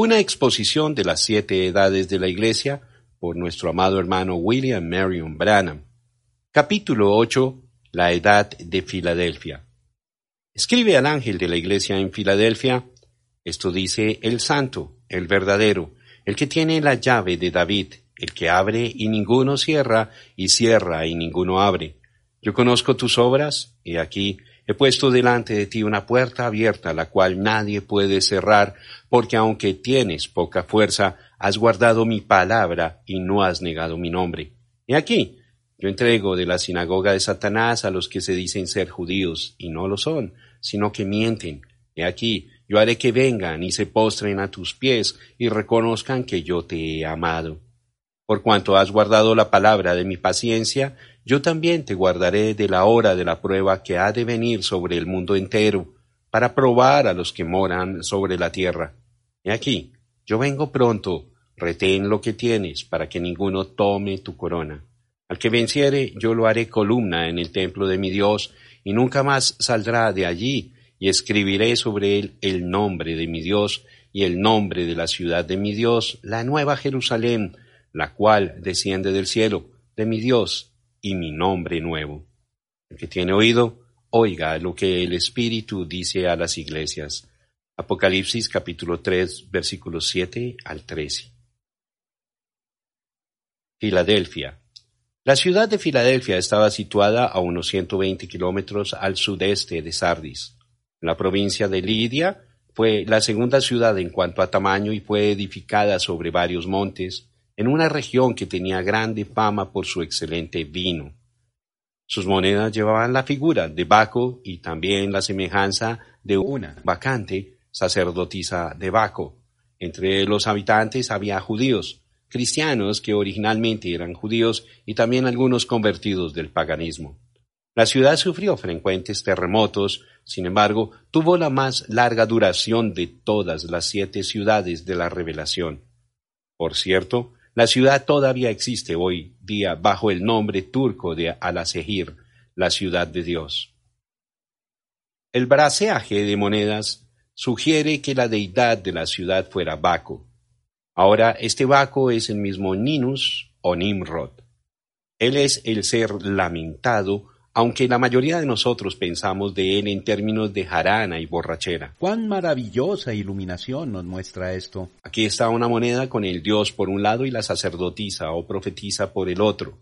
Una exposición de las siete edades de la Iglesia por nuestro amado hermano William Marion Branham. Capítulo 8. La Edad de Filadelfia. Escribe al ángel de la Iglesia en Filadelfia. Esto dice el santo, el verdadero, el que tiene la llave de David, el que abre y ninguno cierra, y cierra y ninguno abre. Yo conozco tus obras, y aquí he puesto delante de ti una puerta abierta, la cual nadie puede cerrar, porque aunque tienes poca fuerza, has guardado mi palabra y no has negado mi nombre. Y aquí, yo entrego de la sinagoga de Satanás a los que se dicen ser judíos, y no lo son, sino que mienten. Y aquí, yo haré que vengan y se postren a tus pies y reconozcan que yo te he amado. Por cuanto has guardado la palabra de mi paciencia, yo también te guardaré de la hora de la prueba que ha de venir sobre el mundo entero, para probar a los que moran sobre la tierra. He aquí, yo vengo pronto, retén lo que tienes, para que ninguno tome tu corona. Al que venciere, yo lo haré columna en el templo de mi Dios, y nunca más saldrá de allí, y escribiré sobre él el nombre de mi Dios, y el nombre de la ciudad de mi Dios, la nueva Jerusalén, la cual desciende del cielo, de mi Dios, y mi nombre nuevo. El que tiene oído, oiga lo que el Espíritu dice a las iglesias. Apocalipsis capítulo 3 versículos 7 al 13. Filadelfia. La ciudad de Filadelfia estaba situada a unos 120 kilómetros al sudeste de Sardis. La provincia de Lidia fue la segunda ciudad en cuanto a tamaño y fue edificada sobre varios montes, en una región que tenía grande fama por su excelente vino. Sus monedas llevaban la figura de Baco y también la semejanza de una vacante sacerdotisa de Baco. Entre los habitantes había judíos, cristianos que originalmente eran judíos y también algunos convertidos del paganismo. La ciudad sufrió frecuentes terremotos, sin embargo, tuvo la más larga duración de todas las siete ciudades de la revelación. Por cierto, la ciudad todavía existe hoy día bajo el nombre turco de Al-Asehir, la ciudad de Dios. El braceaje de monedas sugiere que la deidad de la ciudad fuera Baco. Ahora, este Baco es el mismo Ninus o Nimrod. Él es el ser lamentado aunque la mayoría de nosotros pensamos de él en términos de jarana y borrachera. Cuán maravillosa iluminación nos muestra esto. Aquí está una moneda con el dios por un lado y la sacerdotisa o profetisa por el otro.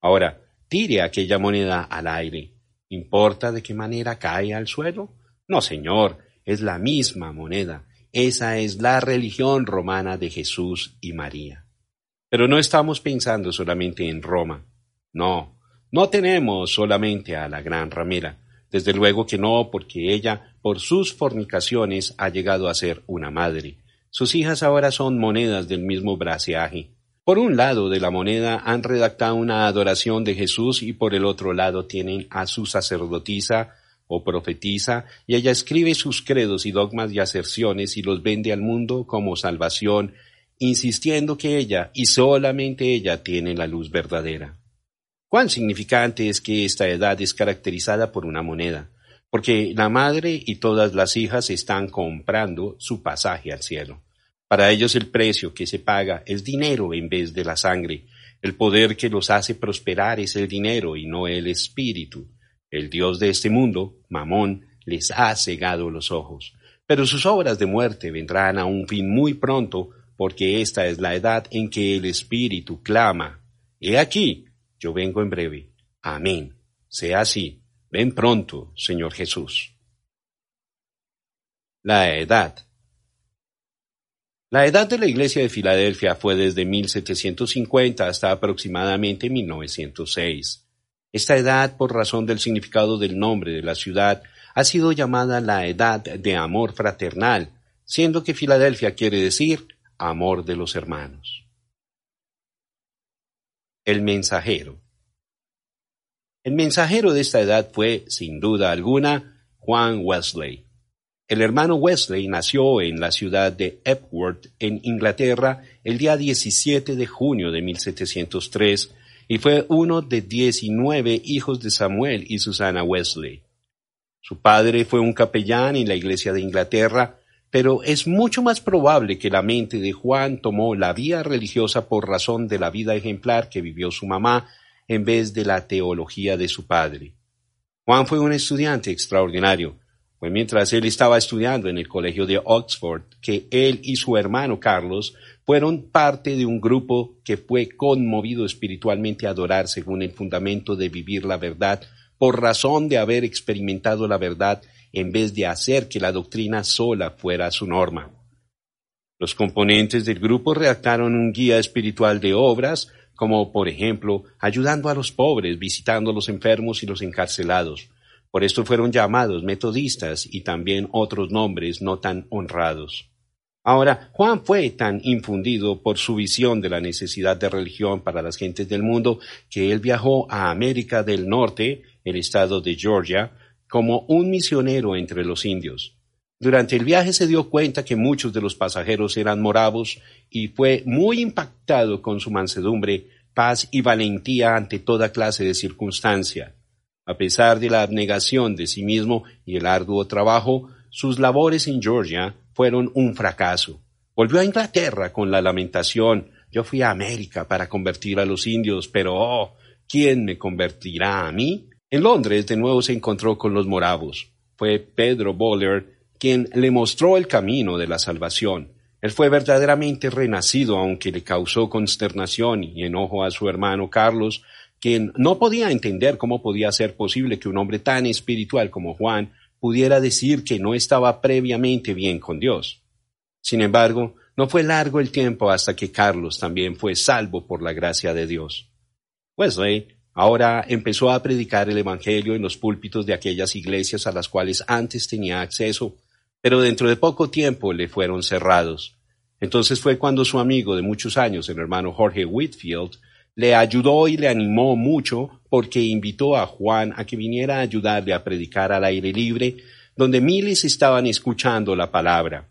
Ahora, tire aquella moneda al aire. ¿Importa de qué manera cae al suelo? No, señor, es la misma moneda. Esa es la religión romana de Jesús y María. Pero no estamos pensando solamente en Roma. No, no tenemos solamente a la gran ramera, desde luego que no, porque ella, por sus fornicaciones, ha llegado a ser una madre. Sus hijas ahora son monedas del mismo braceaje. Por un lado de la moneda han redactado una adoración de Jesús y por el otro lado tienen a su sacerdotisa o profetisa y ella escribe sus credos y dogmas y aserciones y los vende al mundo como salvación, insistiendo que ella y solamente ella tiene la luz verdadera. Cuán significante es que esta edad es caracterizada por una moneda, porque la madre y todas las hijas están comprando su pasaje al cielo. Para ellos el precio que se paga es dinero en vez de la sangre. El poder que los hace prosperar es el dinero y no el espíritu. El Dios de este mundo, Mamón, les ha cegado los ojos. Pero sus obras de muerte vendrán a un fin muy pronto, porque esta es la edad en que el espíritu clama. He aquí, yo vengo en breve. Amén. Sea así. Ven pronto, Señor Jesús. La edad. La edad de la iglesia de Filadelfia fue desde 1750 hasta aproximadamente 1906. Esta edad, por razón del significado del nombre de la ciudad, ha sido llamada la edad de amor fraternal, siendo que Filadelfia quiere decir amor de los hermanos. El mensajero. El mensajero de esta edad fue, sin duda alguna, Juan Wesley. El hermano Wesley nació en la ciudad de Epworth, en Inglaterra, el día 17 de junio de 1703 y fue uno de diecinueve hijos de Samuel y Susana Wesley. Su padre fue un capellán en la iglesia de Inglaterra, pero es mucho más probable que la mente de Juan tomó la vía religiosa por razón de la vida ejemplar que vivió su mamá en vez de la teología de su padre. Juan fue un estudiante extraordinario. Fue mientras él estaba estudiando en el colegio de Oxford que él y su hermano Carlos fueron parte de un grupo que fue conmovido espiritualmente a adorar según el fundamento de vivir la verdad por razón de haber experimentado la verdad en vez de hacer que la doctrina sola fuera su norma. Los componentes del grupo redactaron un guía espiritual de obras, como por ejemplo ayudando a los pobres, visitando a los enfermos y los encarcelados. Por esto fueron llamados metodistas y también otros nombres no tan honrados. Ahora, Juan fue tan infundido por su visión de la necesidad de religión para las gentes del mundo que él viajó a América del Norte, el estado de Georgia, como un misionero entre los indios. Durante el viaje se dio cuenta que muchos de los pasajeros eran moravos y fue muy impactado con su mansedumbre, paz y valentía ante toda clase de circunstancia. A pesar de la abnegación de sí mismo y el arduo trabajo, sus labores en Georgia fueron un fracaso. Volvió a Inglaterra con la lamentación, yo fui a América para convertir a los indios, pero oh, ¿quién me convertirá a mí? En Londres de nuevo se encontró con los moravos. Fue Pedro Boller quien le mostró el camino de la salvación. Él fue verdaderamente renacido, aunque le causó consternación y enojo a su hermano Carlos, quien no podía entender cómo podía ser posible que un hombre tan espiritual como Juan pudiera decir que no estaba previamente bien con Dios. Sin embargo, no fue largo el tiempo hasta que Carlos también fue salvo por la gracia de Dios. Wesley Ahora empezó a predicar el Evangelio en los púlpitos de aquellas iglesias a las cuales antes tenía acceso, pero dentro de poco tiempo le fueron cerrados. Entonces fue cuando su amigo de muchos años, el hermano Jorge Whitfield, le ayudó y le animó mucho porque invitó a Juan a que viniera a ayudarle a predicar al aire libre, donde miles estaban escuchando la palabra.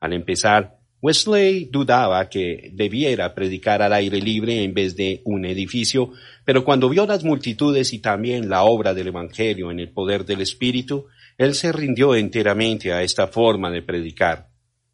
Al empezar, Wesley dudaba que debiera predicar al aire libre en vez de un edificio, pero cuando vio las multitudes y también la obra del Evangelio en el poder del Espíritu, él se rindió enteramente a esta forma de predicar.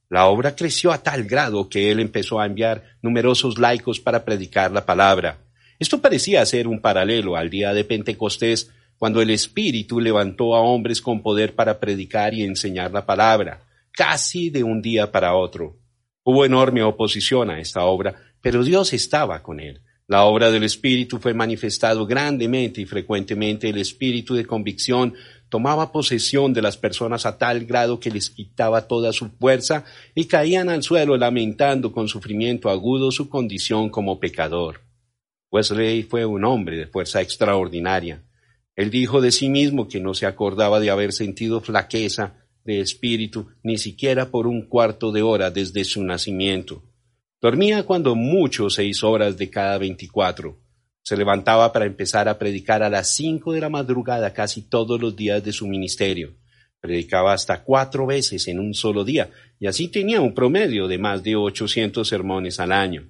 La obra creció a tal grado que él empezó a enviar numerosos laicos para predicar la palabra. Esto parecía ser un paralelo al día de Pentecostés, cuando el Espíritu levantó a hombres con poder para predicar y enseñar la palabra, casi de un día para otro. Hubo enorme oposición a esta obra, pero Dios estaba con él. La obra del Espíritu fue manifestado grandemente y frecuentemente el Espíritu de convicción tomaba posesión de las personas a tal grado que les quitaba toda su fuerza y caían al suelo lamentando con sufrimiento agudo su condición como pecador. Wesley fue un hombre de fuerza extraordinaria. Él dijo de sí mismo que no se acordaba de haber sentido flaqueza de espíritu ni siquiera por un cuarto de hora desde su nacimiento. Dormía cuando mucho seis horas de cada veinticuatro. Se levantaba para empezar a predicar a las cinco de la madrugada casi todos los días de su ministerio. Predicaba hasta cuatro veces en un solo día, y así tenía un promedio de más de ochocientos sermones al año.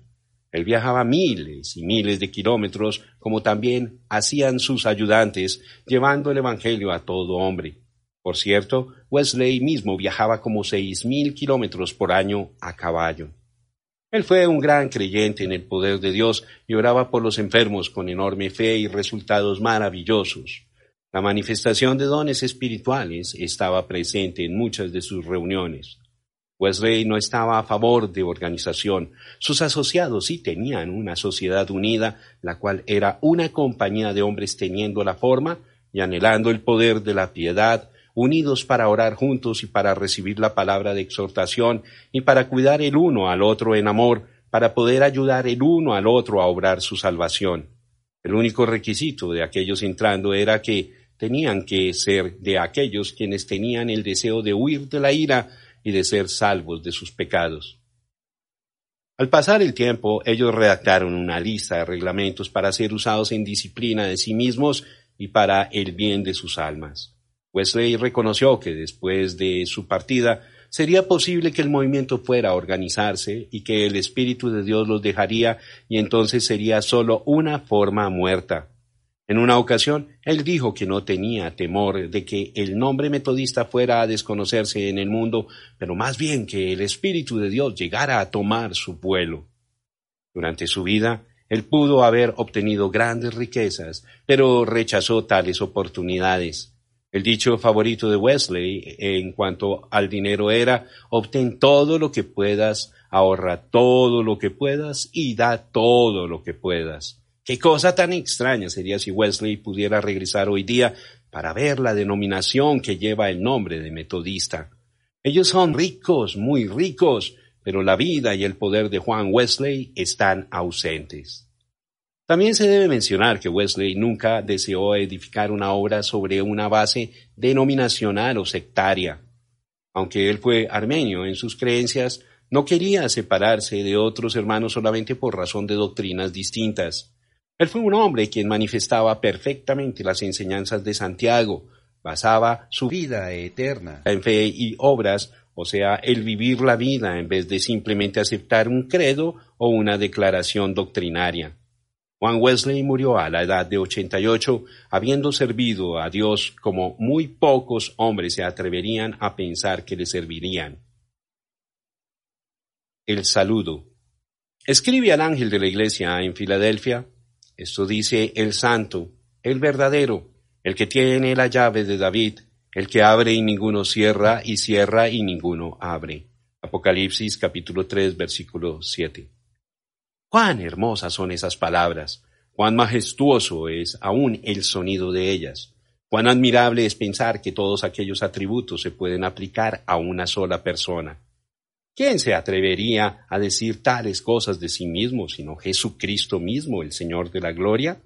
Él viajaba miles y miles de kilómetros, como también hacían sus ayudantes, llevando el Evangelio a todo hombre. Por cierto, Wesley mismo viajaba como seis mil kilómetros por año a caballo. Él fue un gran creyente en el poder de Dios y oraba por los enfermos con enorme fe y resultados maravillosos. La manifestación de dones espirituales estaba presente en muchas de sus reuniones. Wesley no estaba a favor de organización. Sus asociados sí tenían una sociedad unida, la cual era una compañía de hombres teniendo la forma y anhelando el poder de la piedad, unidos para orar juntos y para recibir la palabra de exhortación y para cuidar el uno al otro en amor, para poder ayudar el uno al otro a obrar su salvación. El único requisito de aquellos entrando era que tenían que ser de aquellos quienes tenían el deseo de huir de la ira y de ser salvos de sus pecados. Al pasar el tiempo, ellos redactaron una lista de reglamentos para ser usados en disciplina de sí mismos y para el bien de sus almas. Wesley reconoció que después de su partida sería posible que el movimiento fuera a organizarse y que el Espíritu de Dios los dejaría y entonces sería solo una forma muerta. En una ocasión, él dijo que no tenía temor de que el nombre metodista fuera a desconocerse en el mundo, pero más bien que el Espíritu de Dios llegara a tomar su vuelo. Durante su vida, él pudo haber obtenido grandes riquezas, pero rechazó tales oportunidades. El dicho favorito de Wesley en cuanto al dinero era obtén todo lo que puedas, ahorra todo lo que puedas y da todo lo que puedas. Qué cosa tan extraña sería si Wesley pudiera regresar hoy día para ver la denominación que lleva el nombre de metodista. Ellos son ricos, muy ricos, pero la vida y el poder de Juan Wesley están ausentes. También se debe mencionar que Wesley nunca deseó edificar una obra sobre una base denominacional o sectaria. Aunque él fue armenio en sus creencias, no quería separarse de otros hermanos solamente por razón de doctrinas distintas. Él fue un hombre quien manifestaba perfectamente las enseñanzas de Santiago, basaba su vida eterna en fe y obras, o sea, el vivir la vida en vez de simplemente aceptar un credo o una declaración doctrinaria. Juan Wesley murió a la edad de 88, habiendo servido a Dios como muy pocos hombres se atreverían a pensar que le servirían. El saludo. Escribe al ángel de la iglesia en Filadelfia, esto dice el santo, el verdadero, el que tiene la llave de David, el que abre y ninguno cierra, y cierra y ninguno abre. Apocalipsis capítulo 3 versículo 7. Cuán hermosas son esas palabras, cuán majestuoso es aún el sonido de ellas, cuán admirable es pensar que todos aquellos atributos se pueden aplicar a una sola persona. ¿Quién se atrevería a decir tales cosas de sí mismo sino Jesucristo mismo, el Señor de la Gloria?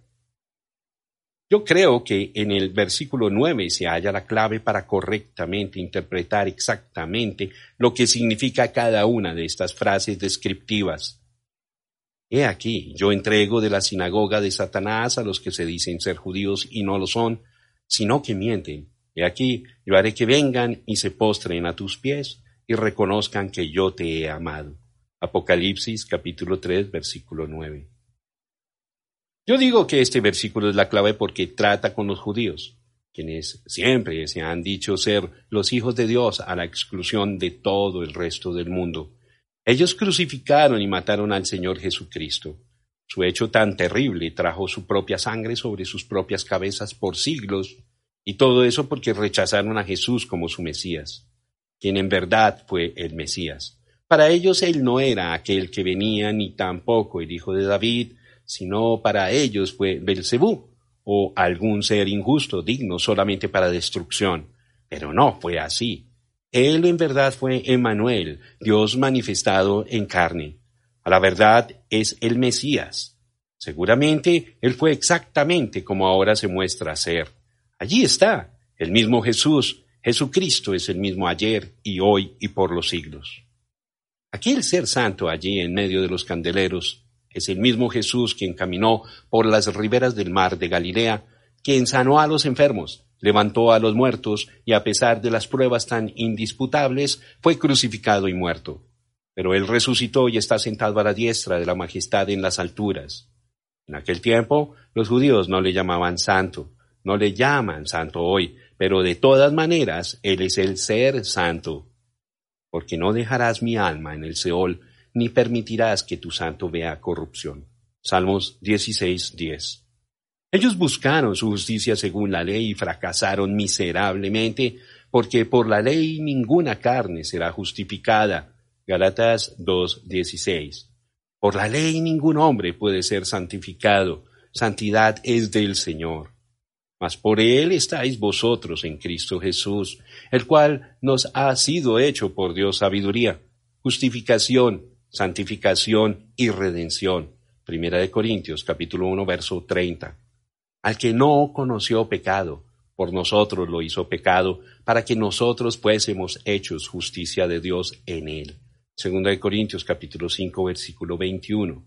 Yo creo que en el versículo 9 se halla la clave para correctamente interpretar exactamente lo que significa cada una de estas frases descriptivas. He aquí, yo entrego de la sinagoga de Satanás a los que se dicen ser judíos y no lo son, sino que mienten. He aquí, yo haré que vengan y se postren a tus pies y reconozcan que yo te he amado. Apocalipsis capítulo 3 versículo 9. Yo digo que este versículo es la clave porque trata con los judíos, quienes siempre se han dicho ser los hijos de Dios a la exclusión de todo el resto del mundo. Ellos crucificaron y mataron al Señor Jesucristo. Su hecho tan terrible trajo su propia sangre sobre sus propias cabezas por siglos, y todo eso porque rechazaron a Jesús como su Mesías quien en verdad fue el Mesías. Para ellos él no era aquel que venía ni tampoco el hijo de David, sino para ellos fue Belcebú o algún ser injusto digno solamente para destrucción. Pero no fue así. Él en verdad fue Emmanuel, Dios manifestado en carne. A la verdad es el Mesías. Seguramente él fue exactamente como ahora se muestra ser. Allí está, el mismo Jesús, Jesucristo es el mismo ayer y hoy y por los siglos. Aquel ser santo allí en medio de los candeleros es el mismo Jesús quien caminó por las riberas del mar de Galilea, quien sanó a los enfermos, levantó a los muertos y a pesar de las pruebas tan indisputables, fue crucificado y muerto. Pero él resucitó y está sentado a la diestra de la majestad en las alturas. En aquel tiempo los judíos no le llamaban santo, no le llaman santo hoy, pero de todas maneras, Él es el ser santo, porque no dejarás mi alma en el Seol, ni permitirás que tu santo vea corrupción. Salmos 16, 10. Ellos buscaron su justicia según la ley y fracasaron miserablemente, porque por la ley ninguna carne será justificada. Galatas 2, 16. Por la ley ningún hombre puede ser santificado. Santidad es del Señor mas por él estáis vosotros en Cristo Jesús, el cual nos ha sido hecho por Dios sabiduría, justificación, santificación y redención. Primera de Corintios capítulo 1 verso 30. Al que no conoció pecado, por nosotros lo hizo pecado, para que nosotros fuésemos hechos justicia de Dios en él. Segunda de Corintios capítulo 5 versículo 21.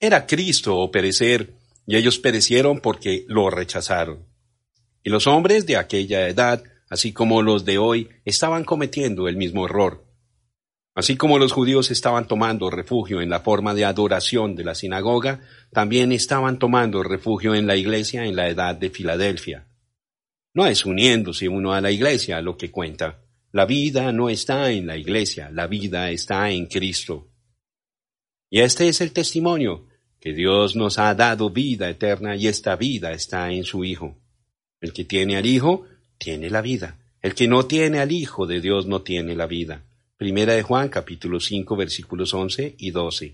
Era Cristo o perecer y ellos perecieron porque lo rechazaron. Y los hombres de aquella edad, así como los de hoy, estaban cometiendo el mismo error. Así como los judíos estaban tomando refugio en la forma de adoración de la sinagoga, también estaban tomando refugio en la iglesia en la edad de Filadelfia. No es uniéndose uno a la iglesia lo que cuenta. La vida no está en la iglesia, la vida está en Cristo. Y este es el testimonio, que Dios nos ha dado vida eterna y esta vida está en su Hijo. El que tiene al Hijo, tiene la vida. El que no tiene al Hijo de Dios no tiene la vida. Primera de Juan capítulo 5 versículos 11 y 12.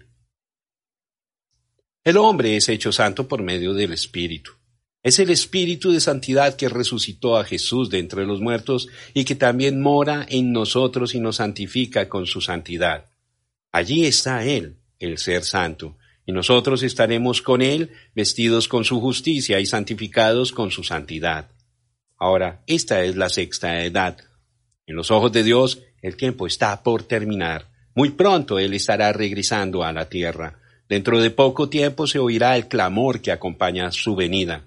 El hombre es hecho santo por medio del Espíritu. Es el Espíritu de santidad que resucitó a Jesús de entre los muertos y que también mora en nosotros y nos santifica con su santidad. Allí está Él, el ser santo, y nosotros estaremos con Él vestidos con su justicia y santificados con su santidad. Ahora, esta es la sexta edad. En los ojos de Dios, el tiempo está por terminar. Muy pronto Él estará regresando a la tierra. Dentro de poco tiempo se oirá el clamor que acompaña su venida.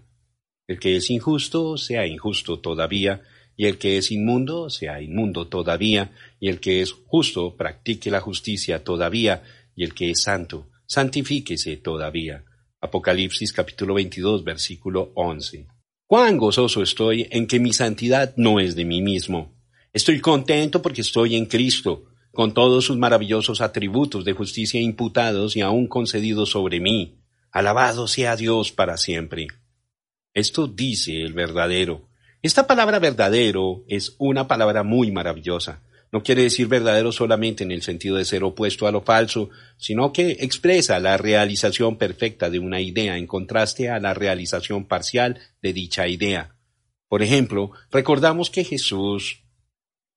El que es injusto sea injusto todavía, y el que es inmundo sea inmundo todavía, y el que es justo practique la justicia todavía, y el que es santo santifíquese todavía. Apocalipsis capítulo 22 versículo 11. Cuán gozoso estoy en que mi santidad no es de mí mismo. Estoy contento porque estoy en Cristo, con todos sus maravillosos atributos de justicia imputados y aún concedidos sobre mí. Alabado sea Dios para siempre. Esto dice el verdadero. Esta palabra verdadero es una palabra muy maravillosa. No quiere decir verdadero solamente en el sentido de ser opuesto a lo falso, sino que expresa la realización perfecta de una idea en contraste a la realización parcial de dicha idea. Por ejemplo, recordamos que Jesús,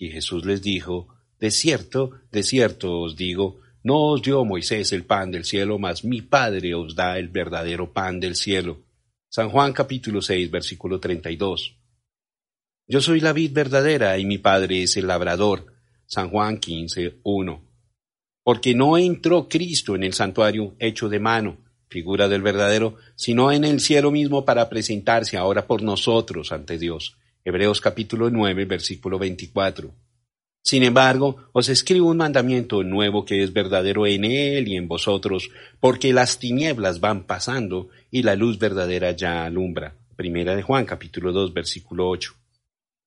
y Jesús les dijo, de cierto, de cierto os digo, no os dio Moisés el pan del cielo, mas mi Padre os da el verdadero pan del cielo. San Juan capítulo 6, versículo 32. Yo soy la vid verdadera y mi Padre es el labrador. San Juan 15, 1. Porque no entró Cristo en el santuario hecho de mano, figura del verdadero, sino en el cielo mismo para presentarse ahora por nosotros ante Dios. Hebreos capítulo 9, versículo 24. Sin embargo, os escribo un mandamiento nuevo que es verdadero en él y en vosotros, porque las tinieblas van pasando y la luz verdadera ya alumbra. Primera de Juan capítulo 2, versículo 8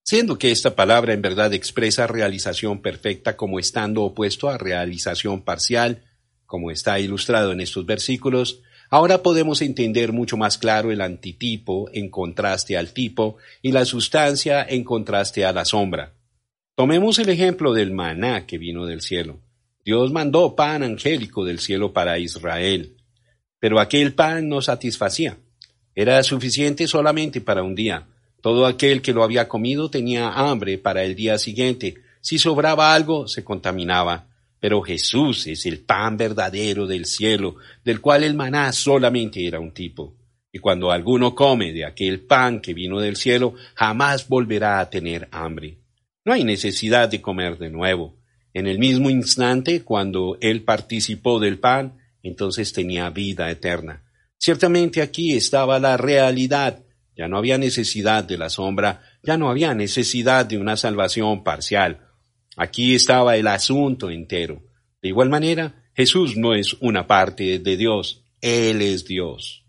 siendo que esta palabra en verdad expresa realización perfecta como estando opuesto a realización parcial, como está ilustrado en estos versículos, ahora podemos entender mucho más claro el antitipo en contraste al tipo y la sustancia en contraste a la sombra. Tomemos el ejemplo del maná que vino del cielo. Dios mandó pan angélico del cielo para Israel, pero aquel pan no satisfacía. Era suficiente solamente para un día, todo aquel que lo había comido tenía hambre para el día siguiente. Si sobraba algo, se contaminaba. Pero Jesús es el pan verdadero del cielo, del cual el maná solamente era un tipo. Y cuando alguno come de aquel pan que vino del cielo, jamás volverá a tener hambre. No hay necesidad de comer de nuevo. En el mismo instante, cuando él participó del pan, entonces tenía vida eterna. Ciertamente aquí estaba la realidad ya no había necesidad de la sombra, ya no había necesidad de una salvación parcial. Aquí estaba el asunto entero. De igual manera, Jesús no es una parte de Dios, Él es Dios.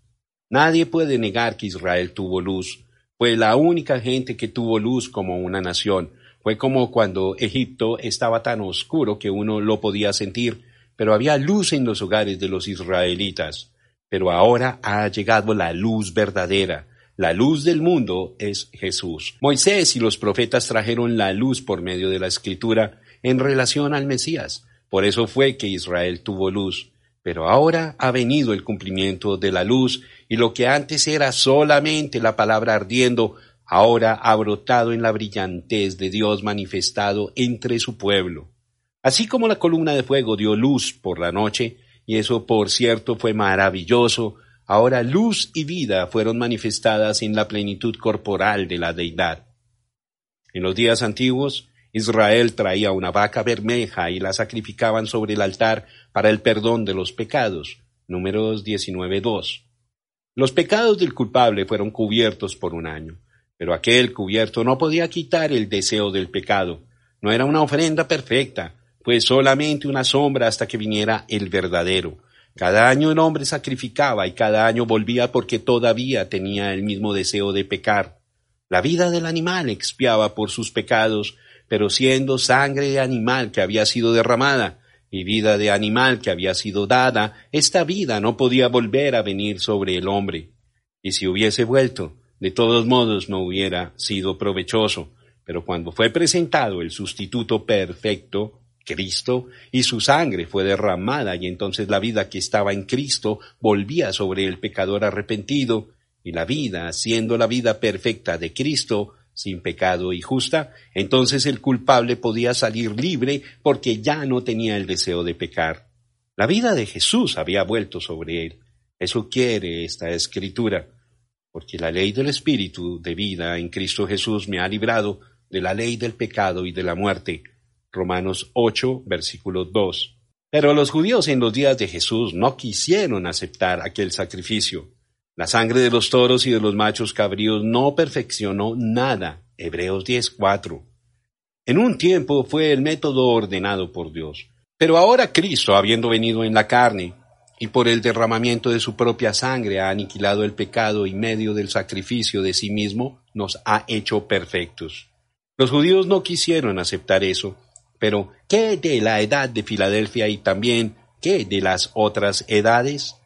Nadie puede negar que Israel tuvo luz. Fue la única gente que tuvo luz como una nación. Fue como cuando Egipto estaba tan oscuro que uno lo podía sentir, pero había luz en los hogares de los israelitas. Pero ahora ha llegado la luz verdadera, la luz del mundo es Jesús. Moisés y los profetas trajeron la luz por medio de la escritura en relación al Mesías. Por eso fue que Israel tuvo luz. Pero ahora ha venido el cumplimiento de la luz y lo que antes era solamente la palabra ardiendo, ahora ha brotado en la brillantez de Dios manifestado entre su pueblo. Así como la columna de fuego dio luz por la noche, y eso por cierto fue maravilloso, Ahora luz y vida fueron manifestadas en la plenitud corporal de la deidad. En los días antiguos, Israel traía una vaca bermeja y la sacrificaban sobre el altar para el perdón de los pecados. Números 19.2. Los pecados del culpable fueron cubiertos por un año, pero aquel cubierto no podía quitar el deseo del pecado. No era una ofrenda perfecta, fue solamente una sombra hasta que viniera el verdadero. Cada año el hombre sacrificaba y cada año volvía porque todavía tenía el mismo deseo de pecar. La vida del animal expiaba por sus pecados, pero siendo sangre de animal que había sido derramada y vida de animal que había sido dada, esta vida no podía volver a venir sobre el hombre. Y si hubiese vuelto, de todos modos no hubiera sido provechoso. Pero cuando fue presentado el sustituto perfecto, Cristo, y su sangre fue derramada, y entonces la vida que estaba en Cristo volvía sobre el pecador arrepentido, y la vida, siendo la vida perfecta de Cristo, sin pecado y justa, entonces el culpable podía salir libre porque ya no tenía el deseo de pecar. La vida de Jesús había vuelto sobre él. Eso quiere esta escritura, porque la ley del Espíritu de vida en Cristo Jesús me ha librado de la ley del pecado y de la muerte. Romanos 8, versículo 2. Pero los judíos en los días de Jesús no quisieron aceptar aquel sacrificio. La sangre de los toros y de los machos cabríos no perfeccionó nada. Hebreos 10:4. En un tiempo fue el método ordenado por Dios. Pero ahora Cristo, habiendo venido en la carne, y por el derramamiento de su propia sangre ha aniquilado el pecado y medio del sacrificio de sí mismo, nos ha hecho perfectos. Los judíos no quisieron aceptar eso, pero ¿qué de la edad de Filadelfia y también qué de las otras edades?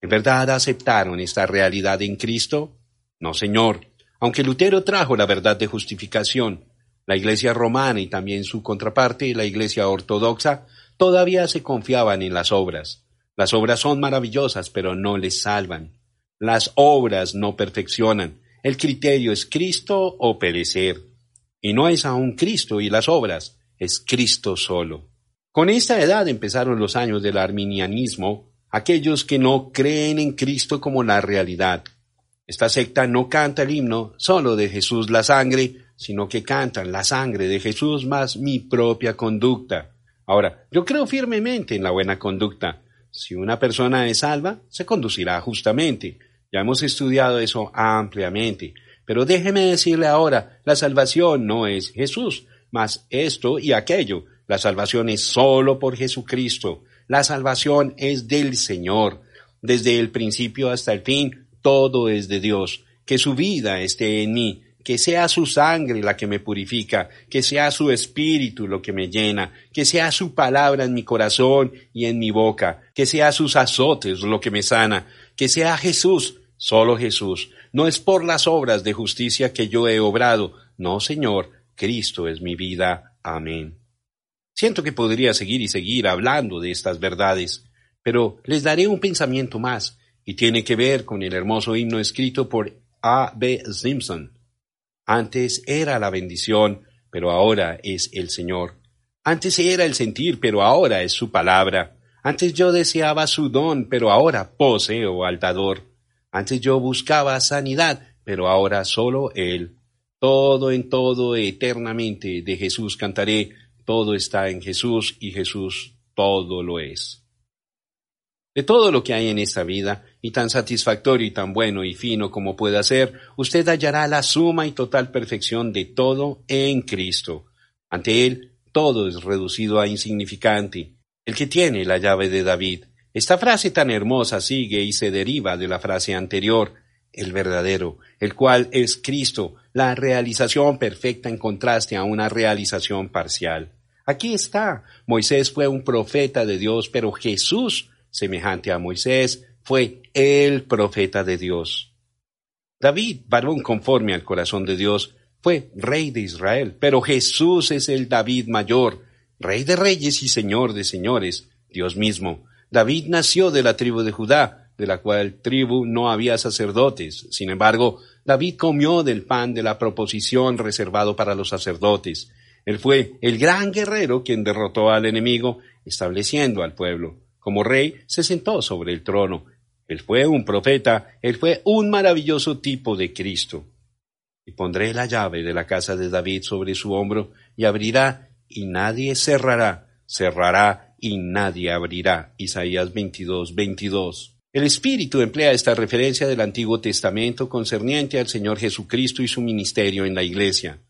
¿En verdad aceptaron esta realidad en Cristo? No, Señor. Aunque Lutero trajo la verdad de justificación, la Iglesia romana y también su contraparte, la Iglesia ortodoxa, todavía se confiaban en las obras. Las obras son maravillosas, pero no les salvan. Las obras no perfeccionan. El criterio es Cristo o perecer. Y no es aún Cristo y las obras, es Cristo solo. Con esta edad empezaron los años del arminianismo aquellos que no creen en Cristo como la realidad. Esta secta no canta el himno solo de Jesús la sangre, sino que cantan la sangre de Jesús más mi propia conducta. Ahora, yo creo firmemente en la buena conducta. Si una persona es salva, se conducirá justamente. Ya hemos estudiado eso ampliamente. Pero déjeme decirle ahora, la salvación no es Jesús, mas esto y aquello. La salvación es solo por Jesucristo. La salvación es del Señor. Desde el principio hasta el fin, todo es de Dios. Que su vida esté en mí, que sea su sangre la que me purifica, que sea su espíritu lo que me llena, que sea su palabra en mi corazón y en mi boca, que sea sus azotes lo que me sana, que sea Jesús, solo Jesús. No es por las obras de justicia que yo he obrado, no, Señor, Cristo es mi vida. Amén. Siento que podría seguir y seguir hablando de estas verdades, pero les daré un pensamiento más, y tiene que ver con el hermoso himno escrito por A. B. Simpson. Antes era la bendición, pero ahora es el Señor. Antes era el sentir, pero ahora es su palabra. Antes yo deseaba su don, pero ahora poseo al dador. Antes yo buscaba sanidad, pero ahora solo Él. Todo en todo eternamente de Jesús cantaré, todo está en Jesús y Jesús todo lo es. De todo lo que hay en esta vida, y tan satisfactorio y tan bueno y fino como pueda ser, usted hallará la suma y total perfección de todo en Cristo. Ante Él, todo es reducido a insignificante. El que tiene la llave de David. Esta frase tan hermosa sigue y se deriva de la frase anterior, el verdadero, el cual es Cristo, la realización perfecta en contraste a una realización parcial. Aquí está. Moisés fue un profeta de Dios, pero Jesús, semejante a Moisés, fue el profeta de Dios. David, varón conforme al corazón de Dios, fue rey de Israel, pero Jesús es el David mayor, rey de reyes y señor de señores, Dios mismo. David nació de la tribu de Judá, de la cual tribu no había sacerdotes. Sin embargo, David comió del pan de la proposición reservado para los sacerdotes. Él fue el gran guerrero quien derrotó al enemigo, estableciendo al pueblo. Como rey, se sentó sobre el trono. Él fue un profeta, él fue un maravilloso tipo de Cristo. Y pondré la llave de la casa de David sobre su hombro, y abrirá, y nadie cerrará, cerrará, y nadie abrirá. Isaías 22, 22. El Espíritu emplea esta referencia del Antiguo Testamento concerniente al Señor Jesucristo y su ministerio en la Iglesia.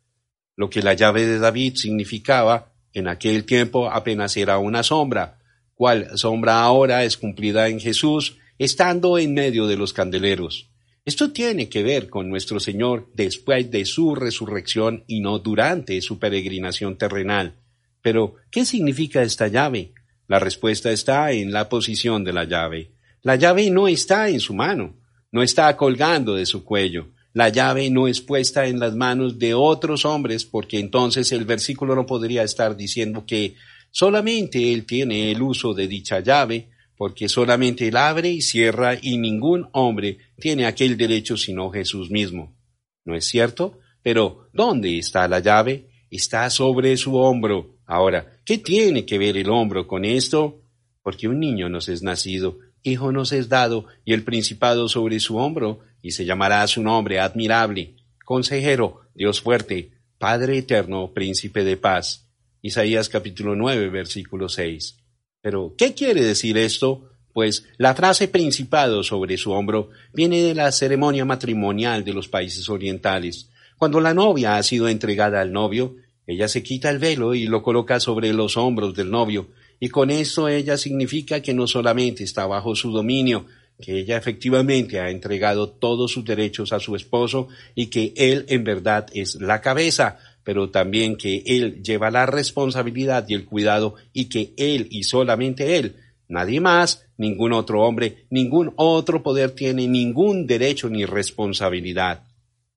Lo que la llave de David significaba En aquel tiempo apenas era una sombra, cual sombra ahora es cumplida en Jesús, estando en medio de los candeleros. Esto tiene que ver con nuestro Señor después de su resurrección y no durante su peregrinación terrenal. Pero, ¿qué significa esta llave? La respuesta está en la posición de la llave. La llave no está en su mano, no está colgando de su cuello. La llave no es puesta en las manos de otros hombres, porque entonces el versículo no podría estar diciendo que solamente él tiene el uso de dicha llave, porque solamente él abre y cierra y ningún hombre tiene aquel derecho sino Jesús mismo. ¿No es cierto? Pero ¿dónde está la llave? Está sobre su hombro. Ahora, ¿qué tiene que ver el hombro con esto? Porque un niño nos es nacido, hijo nos es dado, y el principado sobre su hombro, y se llamará su nombre admirable, consejero, Dios fuerte, Padre eterno, príncipe de paz. Isaías capítulo 9, versículo 6. Pero, ¿qué quiere decir esto? Pues la frase principado sobre su hombro viene de la ceremonia matrimonial de los países orientales. Cuando la novia ha sido entregada al novio, ella se quita el velo y lo coloca sobre los hombros del novio, y con esto ella significa que no solamente está bajo su dominio, que ella efectivamente ha entregado todos sus derechos a su esposo y que él en verdad es la cabeza, pero también que él lleva la responsabilidad y el cuidado y que él y solamente él, nadie más, ningún otro hombre, ningún otro poder tiene ningún derecho ni responsabilidad.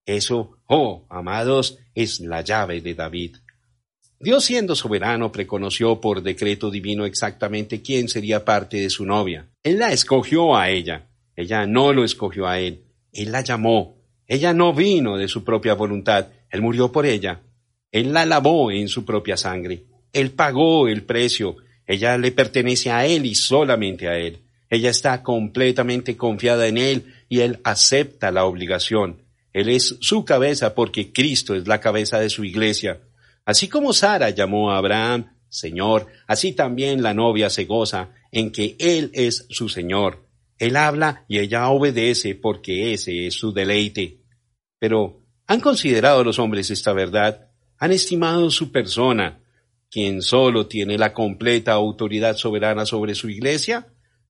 Eso, oh, amados, es la llave de David. Dios siendo soberano preconoció por decreto divino exactamente quién sería parte de su novia. Él la escogió a ella. Ella no lo escogió a él. Él la llamó. Ella no vino de su propia voluntad. Él murió por ella. Él la lavó en su propia sangre. Él pagó el precio. Ella le pertenece a Él y solamente a Él. Ella está completamente confiada en Él y Él acepta la obligación. Él es su cabeza porque Cristo es la cabeza de su iglesia. Así como Sara llamó a Abraham Señor, así también la novia se goza en que Él es su Señor. Él habla y ella obedece porque ese es su deleite. Pero, ¿han considerado los hombres esta verdad? han estimado su persona, quien solo tiene la completa autoridad soberana sobre su iglesia?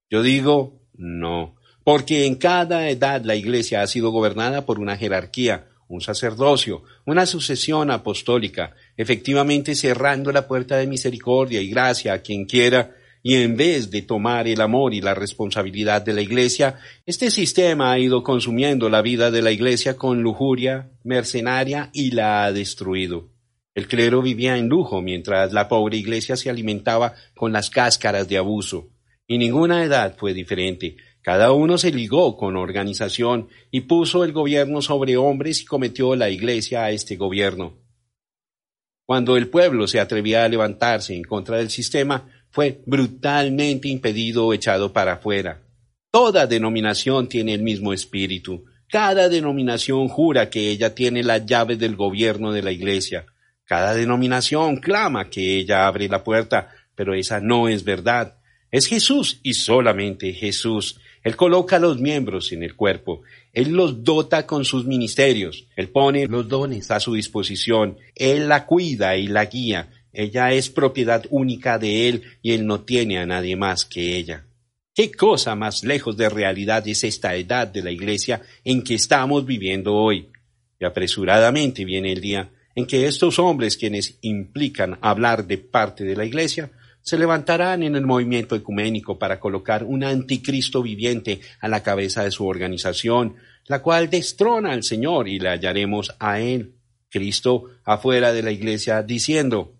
Yo digo, no, porque en cada edad la iglesia ha sido gobernada por una jerarquía, un sacerdocio, una sucesión apostólica, efectivamente cerrando la puerta de misericordia y gracia a quien quiera, y en vez de tomar el amor y la responsabilidad de la Iglesia, este sistema ha ido consumiendo la vida de la Iglesia con lujuria mercenaria y la ha destruido. El clero vivía en lujo mientras la pobre iglesia se alimentaba con las cáscaras de abuso. Y ninguna edad fue diferente. Cada uno se ligó con organización y puso el gobierno sobre hombres y cometió la iglesia a este gobierno. Cuando el pueblo se atrevía a levantarse en contra del sistema, fue brutalmente impedido o echado para afuera. Toda denominación tiene el mismo espíritu. Cada denominación jura que ella tiene la llave del gobierno de la iglesia. Cada denominación clama que ella abre la puerta, pero esa no es verdad. Es Jesús y solamente Jesús. Él coloca los miembros en el cuerpo. Él los dota con sus ministerios. Él pone los dones a su disposición. Él la cuida y la guía. Ella es propiedad única de Él y Él no tiene a nadie más que ella. ¿Qué cosa más lejos de realidad es esta edad de la iglesia en que estamos viviendo hoy? Y apresuradamente viene el día en que estos hombres, quienes implican hablar de parte de la Iglesia, se levantarán en el movimiento ecuménico para colocar un anticristo viviente a la cabeza de su organización, la cual destrona al Señor y le hallaremos a Él, Cristo, afuera de la iglesia, diciendo,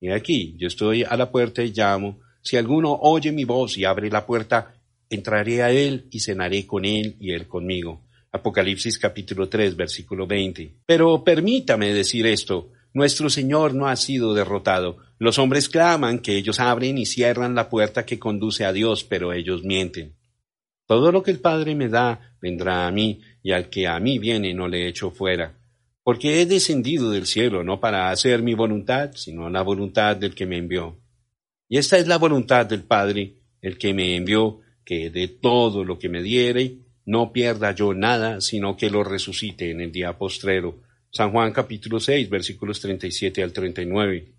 y aquí, yo estoy a la puerta y llamo, si alguno oye mi voz y abre la puerta, entraré a Él y cenaré con Él y Él conmigo. Apocalipsis capítulo 3, versículo 20. Pero permítame decir esto, nuestro Señor no ha sido derrotado. Los hombres claman que ellos abren y cierran la puerta que conduce a Dios, pero ellos mienten. Todo lo que el Padre me da vendrá a mí, y al que a mí viene no le echo fuera. Porque he descendido del cielo no para hacer mi voluntad, sino la voluntad del que me envió. Y esta es la voluntad del Padre, el que me envió, que de todo lo que me diere, no pierda yo nada, sino que lo resucite en el día postrero. San Juan capítulo 6, versículos 37 al 39.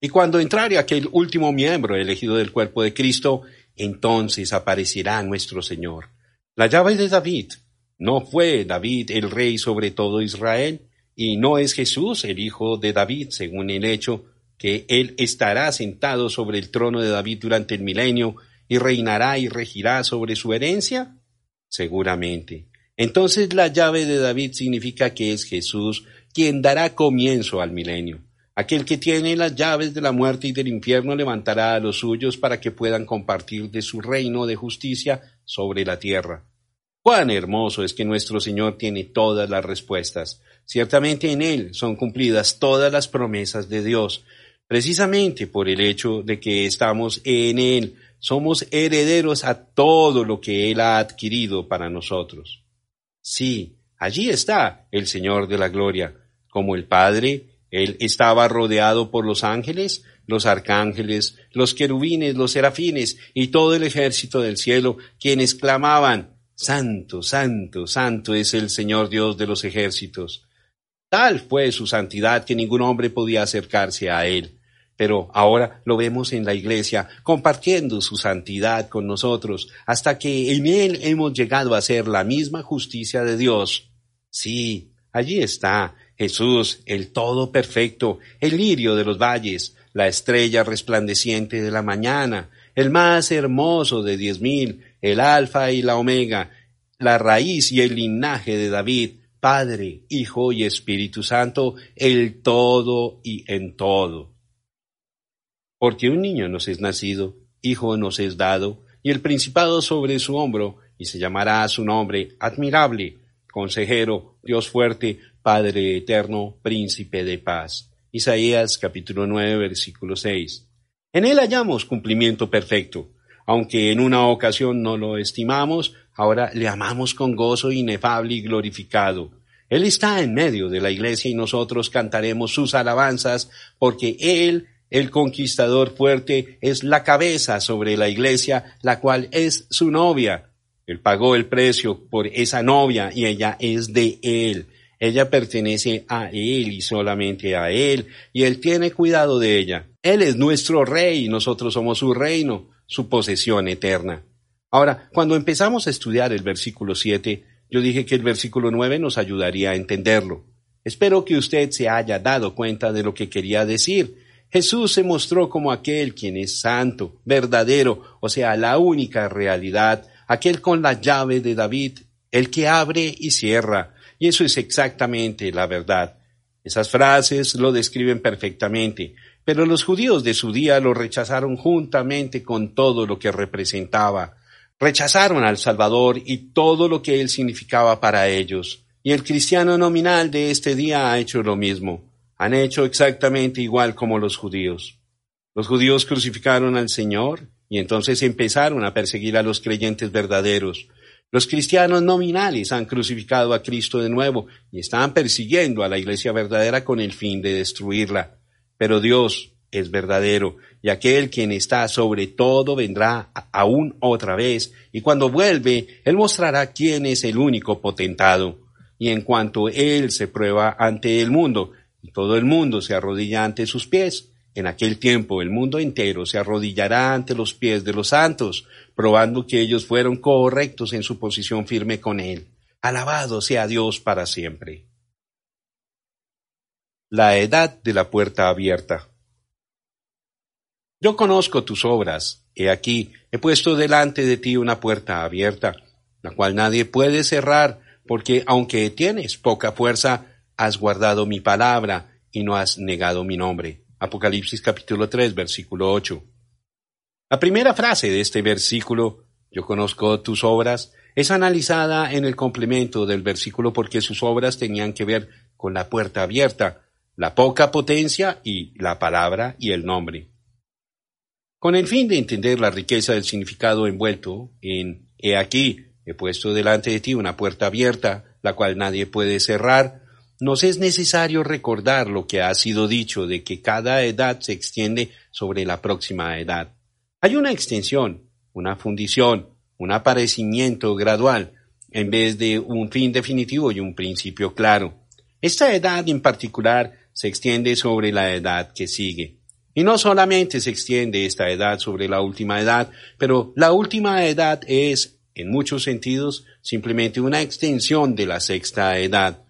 Y cuando entrare aquel último miembro elegido del cuerpo de Cristo, entonces aparecerá nuestro Señor. La llave de David. ¿No fue David el rey sobre todo Israel? ¿Y no es Jesús el hijo de David, según el hecho que él estará sentado sobre el trono de David durante el milenio y reinará y regirá sobre su herencia? Seguramente. Entonces la llave de David significa que es Jesús quien dará comienzo al milenio. Aquel que tiene las llaves de la muerte y del infierno levantará a los suyos para que puedan compartir de su reino de justicia sobre la tierra. Cuán hermoso es que nuestro Señor tiene todas las respuestas. Ciertamente en Él son cumplidas todas las promesas de Dios. Precisamente por el hecho de que estamos en Él, somos herederos a todo lo que Él ha adquirido para nosotros. Sí, allí está el Señor de la Gloria, como el Padre él estaba rodeado por los ángeles, los arcángeles, los querubines, los serafines y todo el ejército del cielo, quienes clamaban, Santo, Santo, Santo es el Señor Dios de los ejércitos. Tal fue su santidad que ningún hombre podía acercarse a él. Pero ahora lo vemos en la iglesia compartiendo su santidad con nosotros, hasta que en él hemos llegado a ser la misma justicia de Dios. Sí, allí está, Jesús, el todo perfecto, el lirio de los valles, la estrella resplandeciente de la mañana, el más hermoso de diez mil, el alfa y la omega, la raíz y el linaje de David, Padre, Hijo y Espíritu Santo, el todo y en todo. Porque un niño nos es nacido, hijo nos es dado, y el principado sobre su hombro, y se llamará su nombre admirable, consejero, Dios fuerte, Padre eterno, príncipe de paz. Isaías capítulo 9, versículo 6. En él hallamos cumplimiento perfecto. Aunque en una ocasión no lo estimamos, ahora le amamos con gozo inefable y glorificado. Él está en medio de la iglesia y nosotros cantaremos sus alabanzas porque Él, el conquistador fuerte, es la cabeza sobre la iglesia, la cual es su novia. Él pagó el precio por esa novia y ella es de Él. Ella pertenece a Él y solamente a Él, y Él tiene cuidado de ella. Él es nuestro rey y nosotros somos su reino, su posesión eterna. Ahora, cuando empezamos a estudiar el versículo 7, yo dije que el versículo 9 nos ayudaría a entenderlo. Espero que usted se haya dado cuenta de lo que quería decir. Jesús se mostró como aquel quien es santo, verdadero, o sea, la única realidad, aquel con la llave de David, el que abre y cierra, y eso es exactamente la verdad. Esas frases lo describen perfectamente, pero los judíos de su día lo rechazaron juntamente con todo lo que representaba. Rechazaron al Salvador y todo lo que él significaba para ellos. Y el cristiano nominal de este día ha hecho lo mismo. Han hecho exactamente igual como los judíos. Los judíos crucificaron al Señor y entonces empezaron a perseguir a los creyentes verdaderos. Los cristianos nominales han crucificado a Cristo de nuevo y están persiguiendo a la iglesia verdadera con el fin de destruirla. Pero Dios es verdadero y aquel quien está sobre todo vendrá aún otra vez y cuando vuelve, Él mostrará quién es el único potentado. Y en cuanto Él se prueba ante el mundo y todo el mundo se arrodilla ante sus pies, en aquel tiempo el mundo entero se arrodillará ante los pies de los santos, probando que ellos fueron correctos en su posición firme con Él. Alabado sea Dios para siempre. La edad de la puerta abierta. Yo conozco tus obras. He aquí, he puesto delante de ti una puerta abierta, la cual nadie puede cerrar, porque aunque tienes poca fuerza, has guardado mi palabra y no has negado mi nombre. Apocalipsis capítulo 3, versículo 8. La primera frase de este versículo, yo conozco tus obras, es analizada en el complemento del versículo porque sus obras tenían que ver con la puerta abierta, la poca potencia y la palabra y el nombre. Con el fin de entender la riqueza del significado envuelto en He aquí, he puesto delante de ti una puerta abierta, la cual nadie puede cerrar, nos es necesario recordar lo que ha sido dicho de que cada edad se extiende sobre la próxima edad. Hay una extensión, una fundición, un aparecimiento gradual, en vez de un fin definitivo y un principio claro. Esta edad en particular se extiende sobre la edad que sigue. Y no solamente se extiende esta edad sobre la última edad, pero la última edad es, en muchos sentidos, simplemente una extensión de la sexta edad.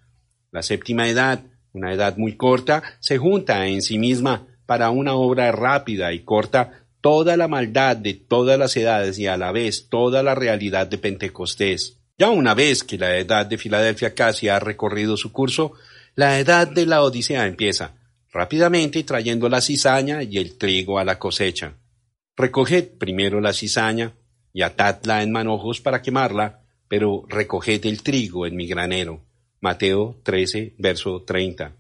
La séptima edad, una edad muy corta, se junta en sí misma para una obra rápida y corta toda la maldad de todas las edades y a la vez toda la realidad de Pentecostés. Ya una vez que la edad de Filadelfia casi ha recorrido su curso, la edad de la Odisea empieza, rápidamente trayendo la cizaña y el trigo a la cosecha. Recoged primero la cizaña y atadla en manojos para quemarla, pero recoged el trigo en mi granero. Mateo 13, verso 30.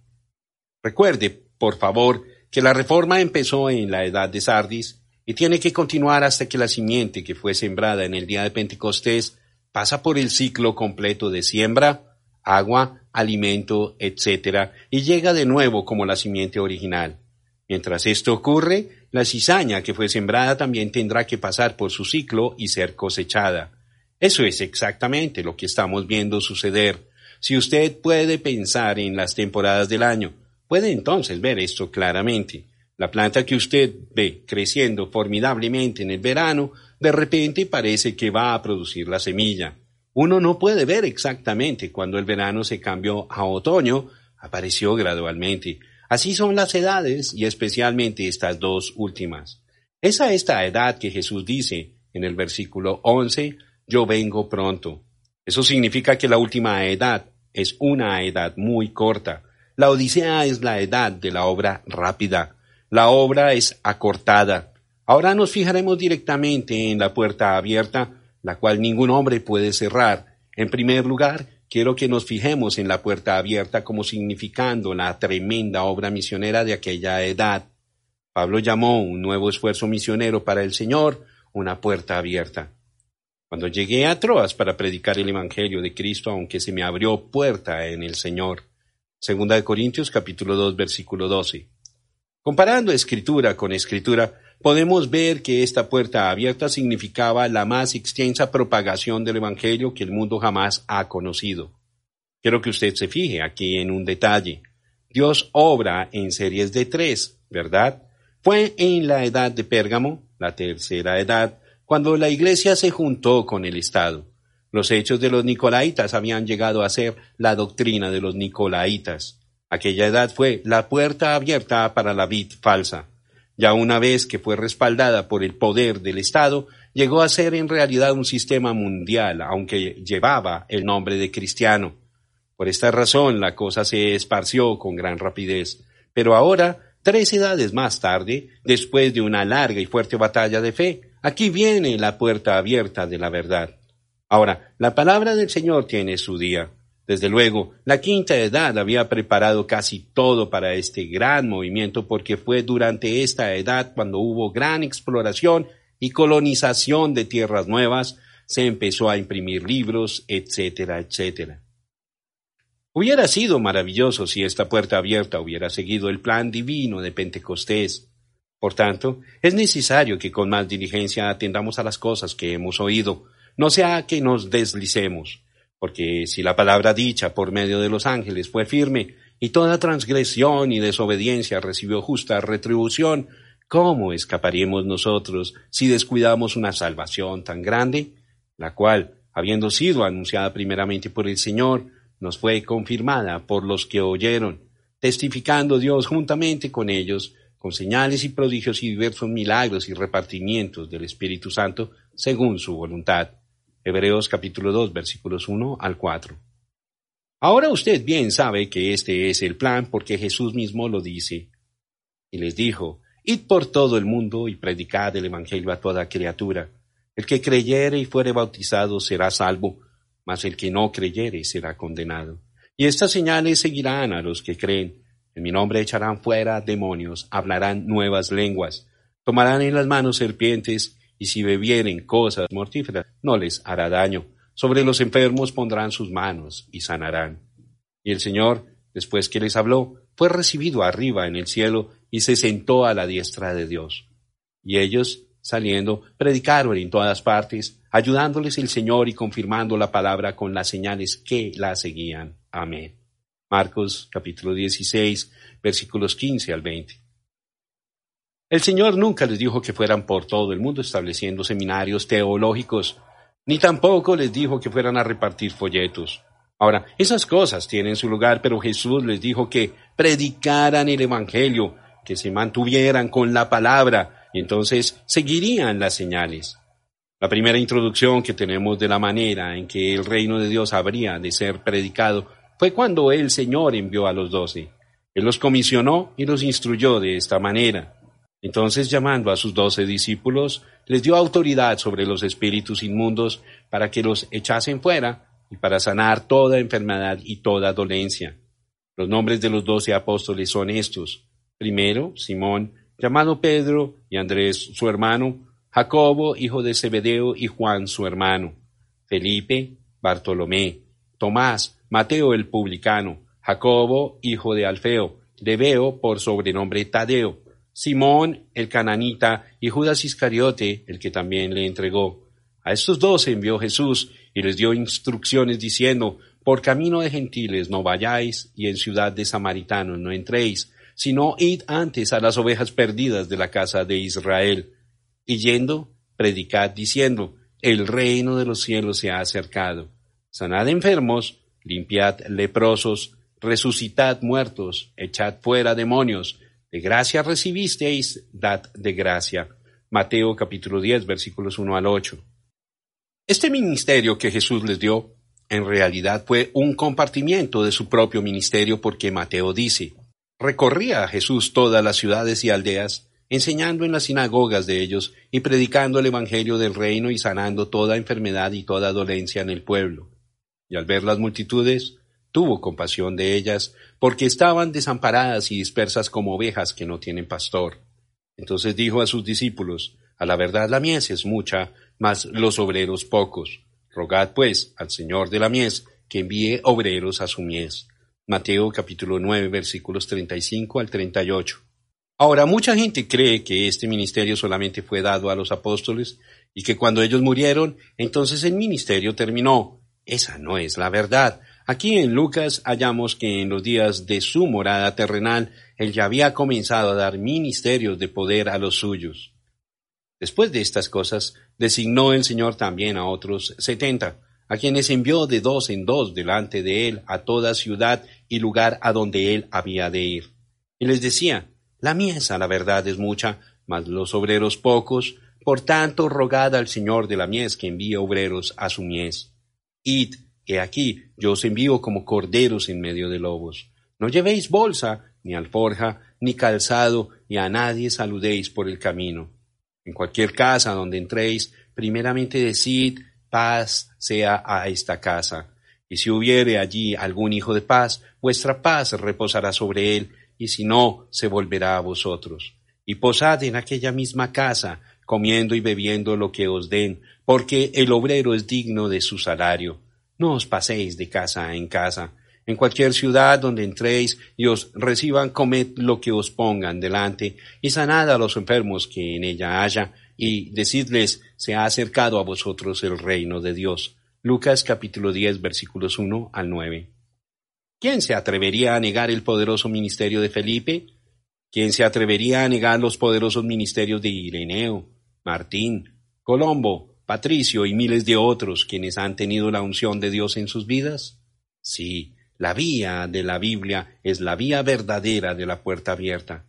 Recuerde, por favor, que la reforma empezó en la edad de Sardis y tiene que continuar hasta que la simiente que fue sembrada en el día de Pentecostés pasa por el ciclo completo de siembra, agua, alimento, etc., y llega de nuevo como la simiente original. Mientras esto ocurre, la cizaña que fue sembrada también tendrá que pasar por su ciclo y ser cosechada. Eso es exactamente lo que estamos viendo suceder. Si usted puede pensar en las temporadas del año, puede entonces ver esto claramente. La planta que usted ve creciendo formidablemente en el verano, de repente parece que va a producir la semilla. Uno no puede ver exactamente cuando el verano se cambió a otoño, apareció gradualmente. Así son las edades y especialmente estas dos últimas. Es a esta edad que Jesús dice en el versículo 11, yo vengo pronto. Eso significa que la última edad es una edad muy corta. La Odisea es la edad de la obra rápida. La obra es acortada. Ahora nos fijaremos directamente en la puerta abierta la cual ningún hombre puede cerrar. En primer lugar, quiero que nos fijemos en la puerta abierta como significando la tremenda obra misionera de aquella edad. Pablo llamó un nuevo esfuerzo misionero para el Señor una puerta abierta. Cuando llegué a Troas para predicar el Evangelio de Cristo, aunque se me abrió puerta en el Señor. Segunda de Corintios capítulo 2 versículo 12. Comparando escritura con escritura, podemos ver que esta puerta abierta significaba la más extensa propagación del Evangelio que el mundo jamás ha conocido. Quiero que usted se fije aquí en un detalle. Dios obra en series de tres, ¿verdad? Fue en la edad de Pérgamo, la tercera edad, cuando la iglesia se juntó con el Estado. Los hechos de los Nicolaitas habían llegado a ser la doctrina de los Nicolaitas. Aquella edad fue la puerta abierta para la vid falsa. Ya una vez que fue respaldada por el poder del Estado, llegó a ser en realidad un sistema mundial, aunque llevaba el nombre de cristiano. Por esta razón la cosa se esparció con gran rapidez. Pero ahora, tres edades más tarde, después de una larga y fuerte batalla de fe, aquí viene la puerta abierta de la verdad. Ahora, la palabra del Señor tiene su día. Desde luego, la quinta edad había preparado casi todo para este gran movimiento porque fue durante esta edad cuando hubo gran exploración y colonización de tierras nuevas, se empezó a imprimir libros, etcétera, etcétera. Hubiera sido maravilloso si esta puerta abierta hubiera seguido el plan divino de Pentecostés. Por tanto, es necesario que con más diligencia atendamos a las cosas que hemos oído, no sea que nos deslicemos porque si la palabra dicha por medio de los ángeles fue firme, y toda transgresión y desobediencia recibió justa retribución, ¿cómo escaparíamos nosotros si descuidamos una salvación tan grande, la cual, habiendo sido anunciada primeramente por el Señor, nos fue confirmada por los que oyeron, testificando Dios juntamente con ellos, con señales y prodigios y diversos milagros y repartimientos del Espíritu Santo, según su voluntad Hebreos capítulo 2 versículos 1 al 4. Ahora usted bien sabe que este es el plan porque Jesús mismo lo dice. Y les dijo, Id por todo el mundo y predicad el Evangelio a toda criatura. El que creyere y fuere bautizado será salvo, mas el que no creyere será condenado. Y estas señales seguirán a los que creen. En mi nombre echarán fuera demonios, hablarán nuevas lenguas, tomarán en las manos serpientes, y si bebieren cosas mortíferas, no les hará daño. Sobre los enfermos pondrán sus manos y sanarán. Y el Señor, después que les habló, fue recibido arriba en el cielo y se sentó a la diestra de Dios. Y ellos, saliendo, predicaron en todas partes, ayudándoles el Señor y confirmando la palabra con las señales que la seguían. Amén. Marcos capítulo 16, versículos 15 al 20. El Señor nunca les dijo que fueran por todo el mundo estableciendo seminarios teológicos, ni tampoco les dijo que fueran a repartir folletos. Ahora, esas cosas tienen su lugar, pero Jesús les dijo que predicaran el Evangelio, que se mantuvieran con la palabra, y entonces seguirían las señales. La primera introducción que tenemos de la manera en que el reino de Dios habría de ser predicado fue cuando el Señor envió a los doce. Él los comisionó y los instruyó de esta manera. Entonces, llamando a sus doce discípulos, les dio autoridad sobre los espíritus inmundos para que los echasen fuera y para sanar toda enfermedad y toda dolencia. Los nombres de los doce apóstoles son estos. Primero, Simón, llamado Pedro, y Andrés, su hermano, Jacobo, hijo de Zebedeo, y Juan, su hermano, Felipe, Bartolomé, Tomás, Mateo el publicano, Jacobo, hijo de Alfeo, Debeo, por sobrenombre Tadeo, Simón el cananita y Judas Iscariote, el que también le entregó. A estos dos envió Jesús y les dio instrucciones diciendo, por camino de gentiles no vayáis y en ciudad de samaritanos no entréis, sino id antes a las ovejas perdidas de la casa de Israel y yendo, predicad diciendo, el reino de los cielos se ha acercado. Sanad enfermos, limpiad leprosos, resucitad muertos, echad fuera demonios. De gracia recibisteis, dad de gracia. Mateo capítulo 10 versículos 1 al 8. Este ministerio que Jesús les dio, en realidad fue un compartimiento de su propio ministerio porque Mateo dice, recorría Jesús todas las ciudades y aldeas, enseñando en las sinagogas de ellos y predicando el Evangelio del reino y sanando toda enfermedad y toda dolencia en el pueblo. Y al ver las multitudes, tuvo compasión de ellas, porque estaban desamparadas y dispersas como ovejas que no tienen pastor. Entonces dijo a sus discípulos, A la verdad la mies es mucha, mas los obreros pocos. Rogad pues al Señor de la mies que envíe obreros a su mies. Mateo capítulo 9 versículos 35 al 38. Ahora, mucha gente cree que este ministerio solamente fue dado a los apóstoles y que cuando ellos murieron, entonces el ministerio terminó. Esa no es la verdad. Aquí en Lucas hallamos que en los días de su morada terrenal, él ya había comenzado a dar ministerios de poder a los suyos. Después de estas cosas, designó el Señor también a otros setenta, a quienes envió de dos en dos delante de él a toda ciudad y lugar a donde él había de ir. Y les decía, la miesa, la verdad, es mucha, mas los obreros pocos. Por tanto, rogad al Señor de la mies que envíe obreros a su mies. Id, he aquí, yo os envío como corderos en medio de lobos. No llevéis bolsa, ni alforja, ni calzado, y a nadie saludéis por el camino. En cualquier casa donde entréis, primeramente decid, paz sea a esta casa. Y si hubiere allí algún hijo de paz, vuestra paz reposará sobre él, y si no, se volverá a vosotros. Y posad en aquella misma casa, comiendo y bebiendo lo que os den, porque el obrero es digno de su salario. No os paséis de casa en casa. En cualquier ciudad donde entréis y os reciban, comed lo que os pongan delante, y sanad a los enfermos que en ella haya, y decidles, se ha acercado a vosotros el reino de Dios. Lucas capítulo 10 versículos 1 al 9. ¿Quién se atrevería a negar el poderoso ministerio de Felipe? ¿Quién se atrevería a negar los poderosos ministerios de Ireneo, Martín, Colombo, Patricio y miles de otros quienes han tenido la unción de Dios en sus vidas? Sí, la vía de la Biblia es la vía verdadera de la puerta abierta.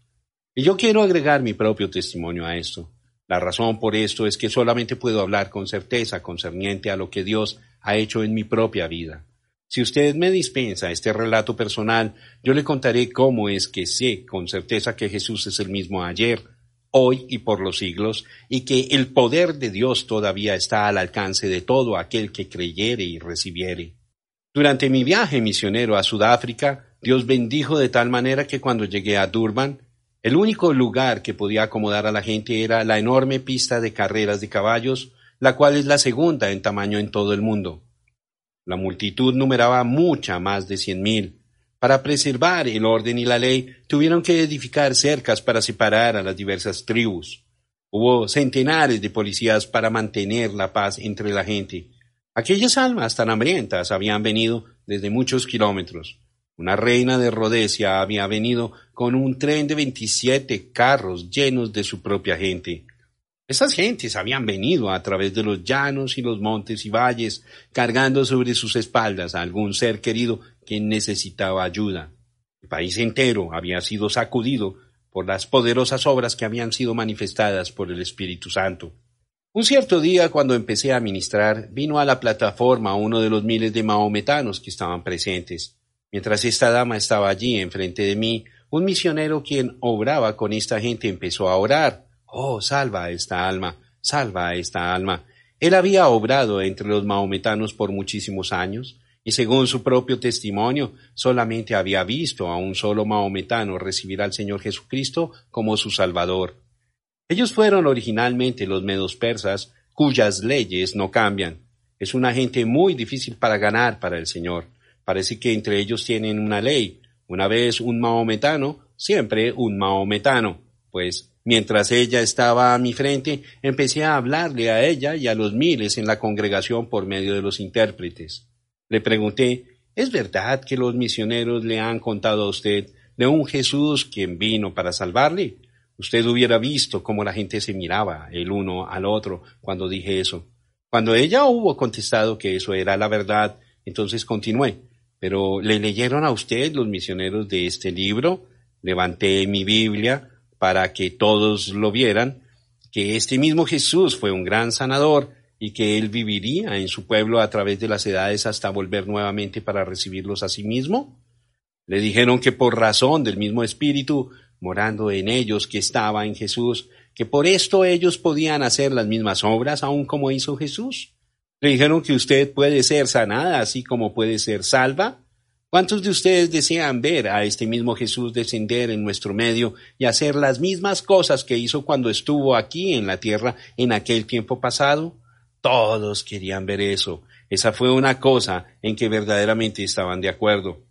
Y yo quiero agregar mi propio testimonio a esto. La razón por esto es que solamente puedo hablar con certeza concerniente a lo que Dios ha hecho en mi propia vida. Si usted me dispensa este relato personal, yo le contaré cómo es que sé con certeza que Jesús es el mismo ayer, hoy y por los siglos, y que el poder de Dios todavía está al alcance de todo aquel que creyere y recibiere. Durante mi viaje misionero a Sudáfrica, Dios bendijo de tal manera que cuando llegué a Durban, el único lugar que podía acomodar a la gente era la enorme pista de carreras de caballos, la cual es la segunda en tamaño en todo el mundo. La multitud numeraba mucha más de cien mil. Para preservar el orden y la ley, tuvieron que edificar cercas para separar a las diversas tribus. Hubo centenares de policías para mantener la paz entre la gente. Aquellas almas tan hambrientas habían venido desde muchos kilómetros. Una reina de Rodesia había venido con un tren de veintisiete carros llenos de su propia gente. Esas gentes habían venido a través de los llanos y los montes y valles, cargando sobre sus espaldas a algún ser querido que necesitaba ayuda. El país entero había sido sacudido por las poderosas obras que habían sido manifestadas por el Espíritu Santo. Un cierto día, cuando empecé a ministrar, vino a la plataforma uno de los miles de maometanos que estaban presentes. Mientras esta dama estaba allí enfrente de mí, un misionero quien obraba con esta gente empezó a orar. Oh, salva a esta alma, salva a esta alma. Él había obrado entre los maometanos por muchísimos años, y según su propio testimonio, solamente había visto a un solo maometano recibir al Señor Jesucristo como su Salvador. Ellos fueron originalmente los medos persas, cuyas leyes no cambian. Es una gente muy difícil para ganar para el Señor. Parece que entre ellos tienen una ley. Una vez un maometano, siempre un maometano. Pues Mientras ella estaba a mi frente, empecé a hablarle a ella y a los miles en la congregación por medio de los intérpretes. Le pregunté, ¿es verdad que los misioneros le han contado a usted de un Jesús quien vino para salvarle? Usted hubiera visto cómo la gente se miraba el uno al otro cuando dije eso. Cuando ella hubo contestado que eso era la verdad, entonces continué. Pero ¿le leyeron a usted los misioneros de este libro? Levanté mi Biblia, para que todos lo vieran, que este mismo Jesús fue un gran sanador y que él viviría en su pueblo a través de las edades hasta volver nuevamente para recibirlos a sí mismo? Le dijeron que por razón del mismo Espíritu morando en ellos que estaba en Jesús, que por esto ellos podían hacer las mismas obras aun como hizo Jesús. Le dijeron que usted puede ser sanada así como puede ser salva, ¿Cuántos de ustedes desean ver a este mismo Jesús descender en nuestro medio y hacer las mismas cosas que hizo cuando estuvo aquí en la tierra en aquel tiempo pasado? Todos querían ver eso. Esa fue una cosa en que verdaderamente estaban de acuerdo.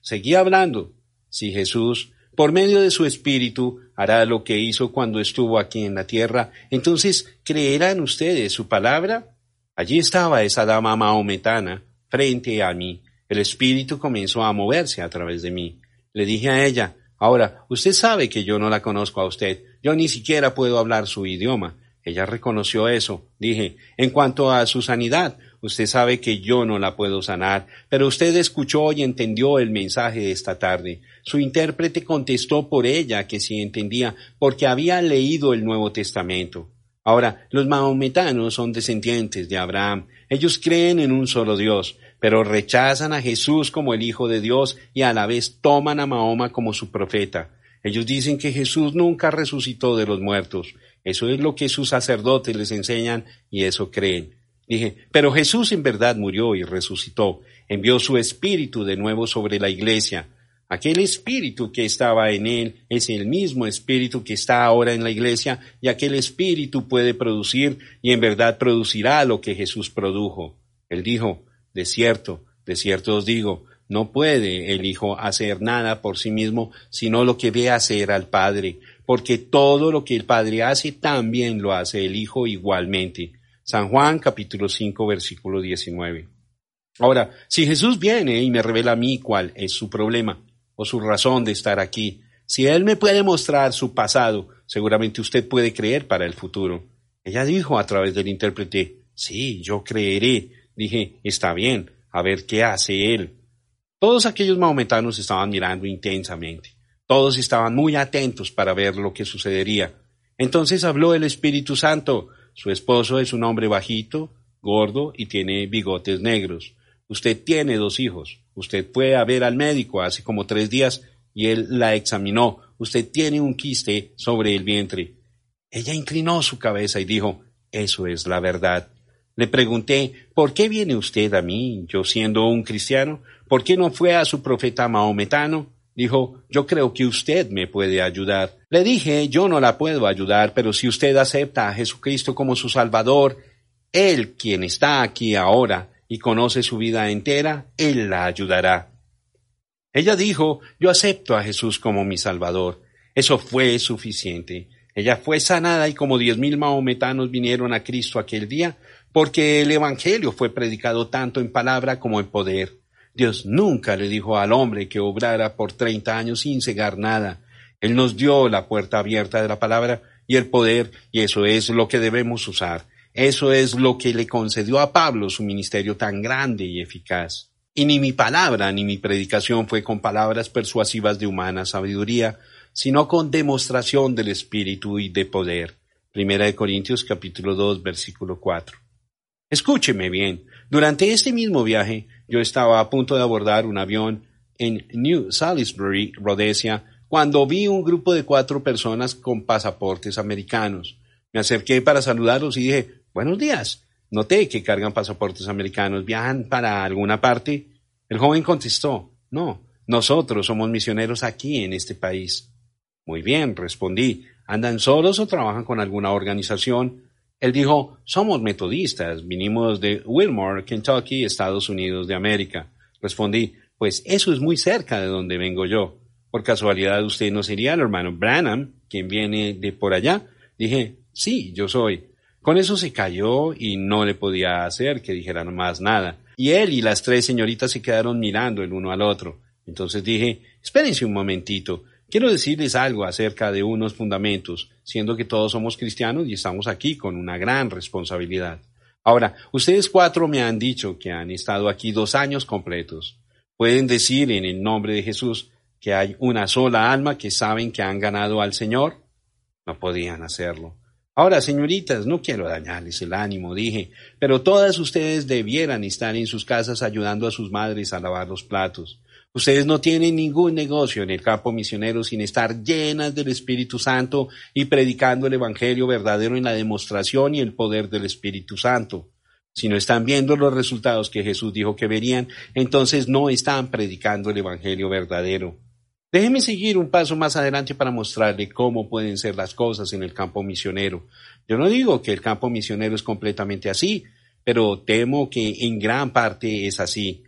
Seguía hablando. Si Jesús, por medio de su Espíritu, hará lo que hizo cuando estuvo aquí en la tierra, entonces ¿creerán ustedes su palabra? Allí estaba esa dama maometana frente a mí el espíritu comenzó a moverse a través de mí. Le dije a ella, ahora, usted sabe que yo no la conozco a usted, yo ni siquiera puedo hablar su idioma. Ella reconoció eso. Dije, en cuanto a su sanidad, usted sabe que yo no la puedo sanar, pero usted escuchó y entendió el mensaje de esta tarde. Su intérprete contestó por ella que sí entendía, porque había leído el Nuevo Testamento. Ahora, los mahometanos son descendientes de Abraham. Ellos creen en un solo Dios, pero rechazan a Jesús como el Hijo de Dios y a la vez toman a Mahoma como su profeta. Ellos dicen que Jesús nunca resucitó de los muertos. Eso es lo que sus sacerdotes les enseñan y eso creen. Dije, pero Jesús en verdad murió y resucitó. Envió su espíritu de nuevo sobre la iglesia. Aquel espíritu que estaba en él es el mismo espíritu que está ahora en la iglesia y aquel espíritu puede producir y en verdad producirá lo que Jesús produjo. Él dijo, de cierto, de cierto os digo, no puede el Hijo hacer nada por sí mismo, sino lo que ve hacer al Padre, porque todo lo que el Padre hace también lo hace el Hijo igualmente. San Juan capítulo 5 versículo 19. Ahora, si Jesús viene y me revela a mí cuál es su problema o su razón de estar aquí, si Él me puede mostrar su pasado, seguramente usted puede creer para el futuro. Ella dijo a través del intérprete, sí, yo creeré, Dije, está bien, a ver qué hace él. Todos aquellos maometanos estaban mirando intensamente. Todos estaban muy atentos para ver lo que sucedería. Entonces habló el Espíritu Santo. Su esposo es un hombre bajito, gordo y tiene bigotes negros. Usted tiene dos hijos. Usted fue a ver al médico hace como tres días y él la examinó. Usted tiene un quiste sobre el vientre. Ella inclinó su cabeza y dijo, eso es la verdad. Le pregunté, ¿por qué viene usted a mí, yo siendo un cristiano? ¿Por qué no fue a su profeta maometano? Dijo, yo creo que usted me puede ayudar. Le dije, yo no la puedo ayudar, pero si usted acepta a Jesucristo como su Salvador, Él, quien está aquí ahora y conoce su vida entera, Él la ayudará. Ella dijo, yo acepto a Jesús como mi Salvador. Eso fue suficiente. Ella fue sanada y como diez mil maometanos vinieron a Cristo aquel día, porque el Evangelio fue predicado tanto en palabra como en poder. Dios nunca le dijo al hombre que obrara por treinta años sin cegar nada. Él nos dio la puerta abierta de la palabra y el poder, y eso es lo que debemos usar. Eso es lo que le concedió a Pablo su ministerio tan grande y eficaz. Y ni mi palabra ni mi predicación fue con palabras persuasivas de humana sabiduría, sino con demostración del Espíritu y de poder. Primera de Corintios capítulo 2 versículo 4. Escúcheme bien, durante este mismo viaje yo estaba a punto de abordar un avión en New Salisbury, Rhodesia, cuando vi un grupo de cuatro personas con pasaportes americanos. Me acerqué para saludarlos y dije, buenos días. Noté que cargan pasaportes americanos. ¿Viajan para alguna parte? El joven contestó, no, nosotros somos misioneros aquí en este país. Muy bien, respondí. ¿Andan solos o trabajan con alguna organización? Él dijo, somos metodistas, vinimos de Wilmore, Kentucky, Estados Unidos de América. Respondí, pues eso es muy cerca de donde vengo yo. Por casualidad, usted no sería el hermano Branham, quien viene de por allá. Dije, sí, yo soy. Con eso se cayó y no le podía hacer que dijera más nada. Y él y las tres señoritas se quedaron mirando el uno al otro. Entonces dije, espérense un momentito. Quiero decirles algo acerca de unos fundamentos, siendo que todos somos cristianos y estamos aquí con una gran responsabilidad. Ahora, ustedes cuatro me han dicho que han estado aquí dos años completos. Pueden decir en el nombre de Jesús que hay una sola alma que saben que han ganado al Señor? No podían hacerlo. Ahora, señoritas, no quiero dañarles el ánimo, dije, pero todas ustedes debieran estar en sus casas ayudando a sus madres a lavar los platos. Ustedes no tienen ningún negocio en el campo misionero sin estar llenas del Espíritu Santo y predicando el Evangelio verdadero en la demostración y el poder del Espíritu Santo. Si no están viendo los resultados que Jesús dijo que verían, entonces no están predicando el Evangelio verdadero. Déjeme seguir un paso más adelante para mostrarle cómo pueden ser las cosas en el campo misionero. Yo no digo que el campo misionero es completamente así, pero temo que en gran parte es así.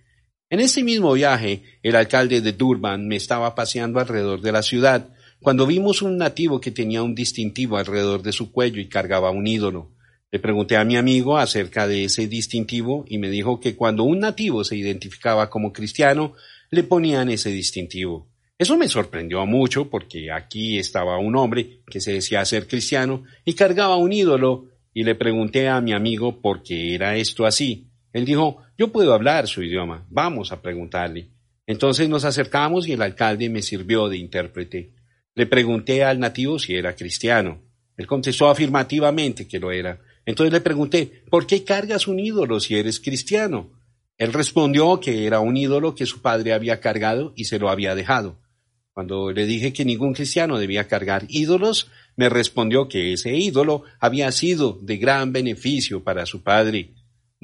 En este mismo viaje, el alcalde de Durban me estaba paseando alrededor de la ciudad cuando vimos un nativo que tenía un distintivo alrededor de su cuello y cargaba un ídolo. Le pregunté a mi amigo acerca de ese distintivo y me dijo que cuando un nativo se identificaba como cristiano, le ponían ese distintivo. Eso me sorprendió mucho porque aquí estaba un hombre que se decía ser cristiano y cargaba un ídolo y le pregunté a mi amigo por qué era esto así. Él dijo, yo puedo hablar su idioma, vamos a preguntarle. Entonces nos acercamos y el alcalde me sirvió de intérprete. Le pregunté al nativo si era cristiano. Él contestó afirmativamente que lo era. Entonces le pregunté, ¿por qué cargas un ídolo si eres cristiano? Él respondió que era un ídolo que su padre había cargado y se lo había dejado. Cuando le dije que ningún cristiano debía cargar ídolos, me respondió que ese ídolo había sido de gran beneficio para su padre.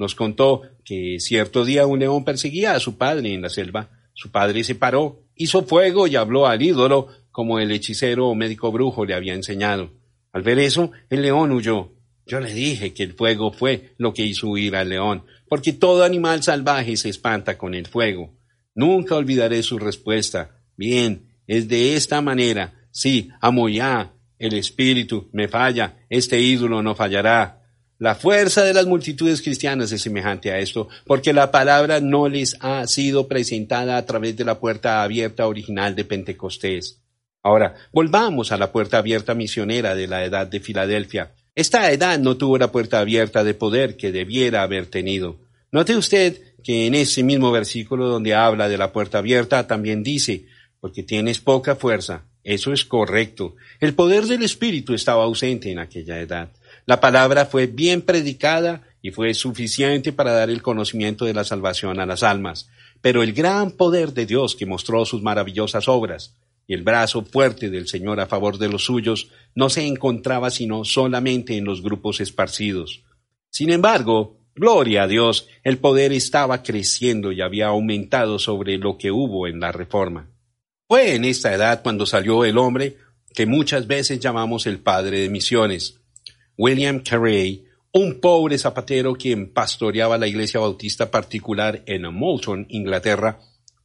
Nos contó que cierto día un león perseguía a su padre en la selva. Su padre se paró, hizo fuego y habló al ídolo como el hechicero o médico brujo le había enseñado. Al ver eso, el león huyó. Yo le dije que el fuego fue lo que hizo huir al león, porque todo animal salvaje se espanta con el fuego. Nunca olvidaré su respuesta. Bien, es de esta manera. Sí, amo ya. El espíritu me falla. Este ídolo no fallará. La fuerza de las multitudes cristianas es semejante a esto, porque la palabra no les ha sido presentada a través de la puerta abierta original de Pentecostés. Ahora, volvamos a la puerta abierta misionera de la edad de Filadelfia. Esta edad no tuvo la puerta abierta de poder que debiera haber tenido. Note usted que en ese mismo versículo donde habla de la puerta abierta también dice, porque tienes poca fuerza. Eso es correcto. El poder del Espíritu estaba ausente en aquella edad. La palabra fue bien predicada y fue suficiente para dar el conocimiento de la salvación a las almas. Pero el gran poder de Dios que mostró sus maravillosas obras y el brazo fuerte del Señor a favor de los suyos no se encontraba sino solamente en los grupos esparcidos. Sin embargo, gloria a Dios, el poder estaba creciendo y había aumentado sobre lo que hubo en la reforma. Fue en esta edad cuando salió el hombre que muchas veces llamamos el padre de misiones, William Carey, un pobre zapatero quien pastoreaba la iglesia bautista particular en Moulton, Inglaterra,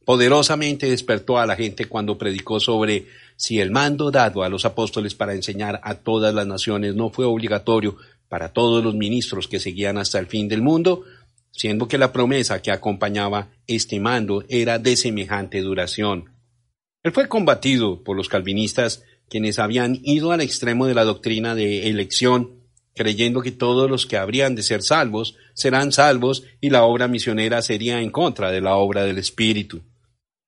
poderosamente despertó a la gente cuando predicó sobre si el mando dado a los apóstoles para enseñar a todas las naciones no fue obligatorio para todos los ministros que seguían hasta el fin del mundo, siendo que la promesa que acompañaba este mando era de semejante duración. Él fue combatido por los calvinistas, quienes habían ido al extremo de la doctrina de elección, creyendo que todos los que habrían de ser salvos serán salvos y la obra misionera sería en contra de la obra del Espíritu.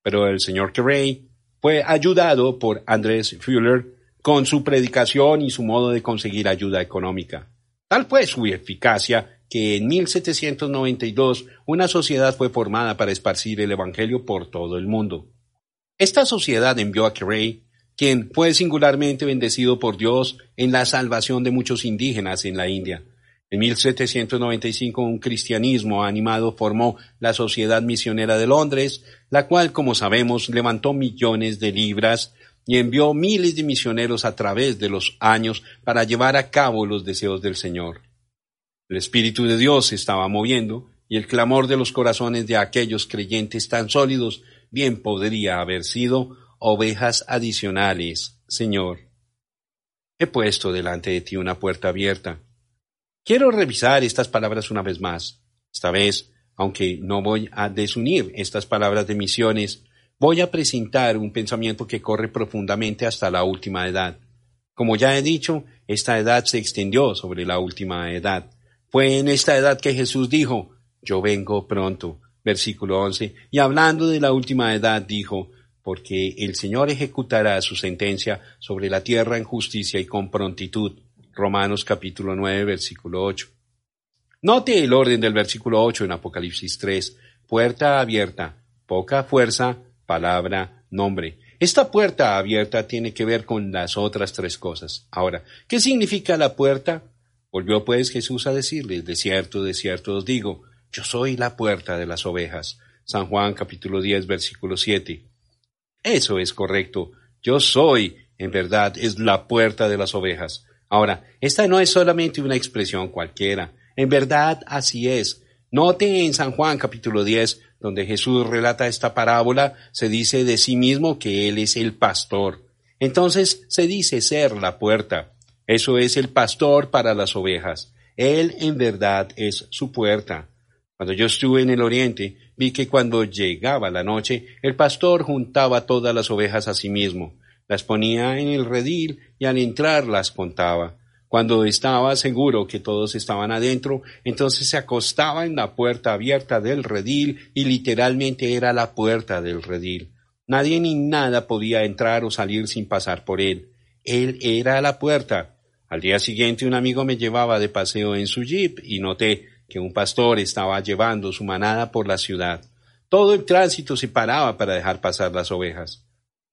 Pero el señor Carey fue ayudado por Andrés Fuller con su predicación y su modo de conseguir ayuda económica. Tal fue su eficacia que en 1792 una sociedad fue formada para esparcir el Evangelio por todo el mundo. Esta sociedad envió a Carey, quien fue singularmente bendecido por Dios en la salvación de muchos indígenas en la India. En 1795 un cristianismo animado formó la Sociedad Misionera de Londres, la cual, como sabemos, levantó millones de libras y envió miles de misioneros a través de los años para llevar a cabo los deseos del Señor. El Espíritu de Dios se estaba moviendo y el clamor de los corazones de aquellos creyentes tan sólidos bien podría haber sido ovejas adicionales, Señor. He puesto delante de ti una puerta abierta Quiero revisar estas palabras una vez más. Esta vez, aunque no voy a desunir estas palabras de misiones, voy a presentar un pensamiento que corre profundamente hasta la última edad. Como ya he dicho, esta edad se extendió sobre la última edad. Fue en esta edad que Jesús dijo, Yo vengo pronto. Versículo 11. Y hablando de la última edad, dijo, Porque el Señor ejecutará su sentencia sobre la tierra en justicia y con prontitud Romanos capítulo 9, versículo 8. Note el orden del versículo 8 en Apocalipsis 3. Puerta abierta, poca fuerza, palabra, nombre. Esta puerta abierta tiene que ver con las otras tres cosas. Ahora, ¿qué significa la puerta? Volvió pues Jesús a decirles, de cierto, de cierto os digo, yo soy la puerta de las ovejas. San Juan capítulo 10, versículo 7. Eso es correcto. Yo soy, en verdad, es la puerta de las ovejas. Ahora, esta no es solamente una expresión cualquiera. En verdad, así es. Note en San Juan capítulo 10, donde Jesús relata esta parábola, se dice de sí mismo que Él es el pastor. Entonces se dice ser la puerta. Eso es el pastor para las ovejas. Él en verdad es su puerta. Cuando yo estuve en el oriente, vi que cuando llegaba la noche, el pastor juntaba todas las ovejas a sí mismo las ponía en el redil y al entrar las contaba. Cuando estaba seguro que todos estaban adentro, entonces se acostaba en la puerta abierta del redil y literalmente era la puerta del redil. Nadie ni nada podía entrar o salir sin pasar por él. Él era la puerta. Al día siguiente un amigo me llevaba de paseo en su jeep y noté que un pastor estaba llevando su manada por la ciudad. Todo el tránsito se paraba para dejar pasar las ovejas.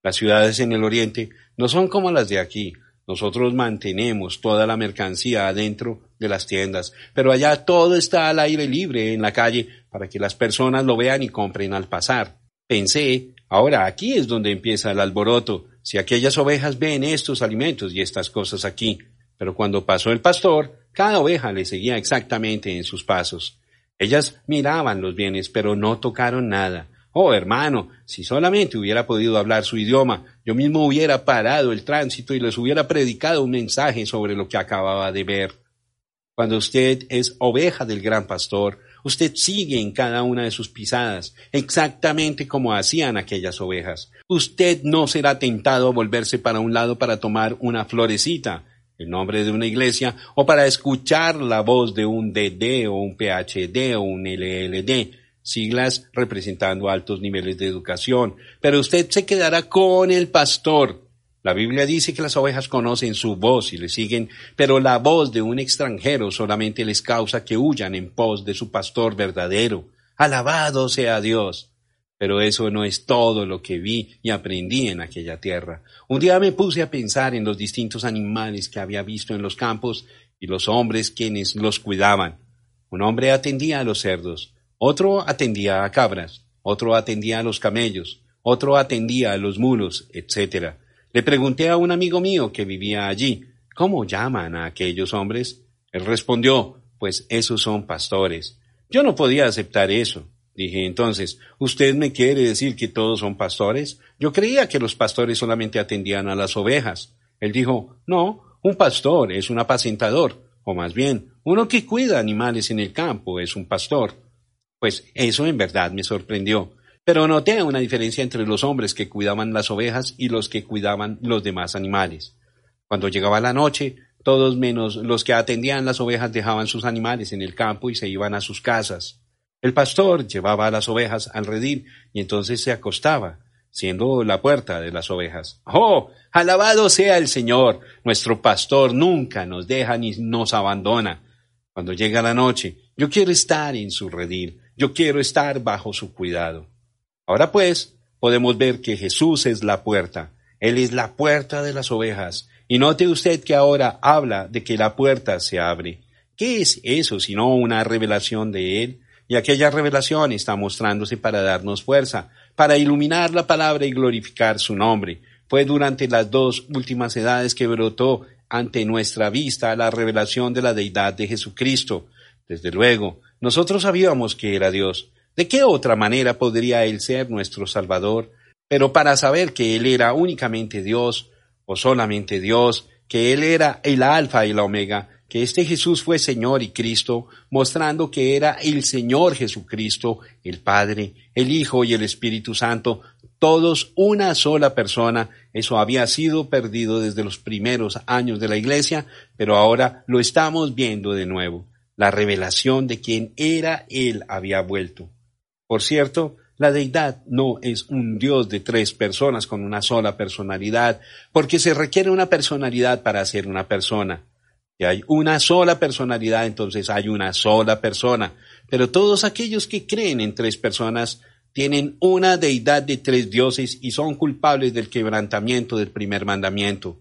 Las ciudades en el oriente no son como las de aquí. Nosotros mantenemos toda la mercancía adentro de las tiendas, pero allá todo está al aire libre en la calle para que las personas lo vean y compren al pasar. Pensé, ahora aquí es donde empieza el alboroto, si aquellas ovejas ven estos alimentos y estas cosas aquí. Pero cuando pasó el pastor, cada oveja le seguía exactamente en sus pasos. Ellas miraban los bienes, pero no tocaron nada. Oh, hermano, si solamente hubiera podido hablar su idioma, yo mismo hubiera parado el tránsito y les hubiera predicado un mensaje sobre lo que acababa de ver. Cuando usted es oveja del gran pastor, usted sigue en cada una de sus pisadas, exactamente como hacían aquellas ovejas. Usted no será tentado a volverse para un lado para tomar una florecita, el nombre de una iglesia, o para escuchar la voz de un DD o un PhD o un LLD siglas representando altos niveles de educación, pero usted se quedará con el pastor. La Biblia dice que las ovejas conocen su voz y le siguen, pero la voz de un extranjero solamente les causa que huyan en pos de su pastor verdadero. Alabado sea Dios. Pero eso no es todo lo que vi y aprendí en aquella tierra. Un día me puse a pensar en los distintos animales que había visto en los campos y los hombres quienes los cuidaban. Un hombre atendía a los cerdos, otro atendía a cabras, otro atendía a los camellos, otro atendía a los mulos, etc. Le pregunté a un amigo mío que vivía allí, ¿cómo llaman a aquellos hombres? Él respondió, pues esos son pastores. Yo no podía aceptar eso. Dije entonces, ¿usted me quiere decir que todos son pastores? Yo creía que los pastores solamente atendían a las ovejas. Él dijo, no, un pastor es un apacentador, o más bien, uno que cuida animales en el campo es un pastor. Pues eso en verdad me sorprendió. Pero noté una diferencia entre los hombres que cuidaban las ovejas y los que cuidaban los demás animales. Cuando llegaba la noche, todos menos los que atendían las ovejas dejaban sus animales en el campo y se iban a sus casas. El pastor llevaba a las ovejas al redil y entonces se acostaba, siendo la puerta de las ovejas. ¡Oh! Alabado sea el Señor. Nuestro pastor nunca nos deja ni nos abandona. Cuando llega la noche, yo quiero estar en su redil, yo quiero estar bajo su cuidado. Ahora pues, podemos ver que Jesús es la puerta. Él es la puerta de las ovejas. Y note usted que ahora habla de que la puerta se abre. ¿Qué es eso sino una revelación de Él? Y aquella revelación está mostrándose para darnos fuerza, para iluminar la palabra y glorificar su nombre. Fue durante las dos últimas edades que brotó ante nuestra vista la revelación de la deidad de Jesucristo. Desde luego, nosotros sabíamos que era Dios. ¿De qué otra manera podría Él ser nuestro Salvador? Pero para saber que Él era únicamente Dios, o solamente Dios, que Él era el Alfa y la Omega, que este Jesús fue Señor y Cristo, mostrando que era el Señor Jesucristo, el Padre, el Hijo y el Espíritu Santo, todos una sola persona. Eso había sido perdido desde los primeros años de la Iglesia, pero ahora lo estamos viendo de nuevo. La revelación de quien era Él había vuelto. Por cierto, la deidad no es un Dios de tres personas con una sola personalidad, porque se requiere una personalidad para ser una persona. Y hay una sola personalidad, entonces hay una sola persona. Pero todos aquellos que creen en tres personas tienen una deidad de tres dioses y son culpables del quebrantamiento del primer mandamiento.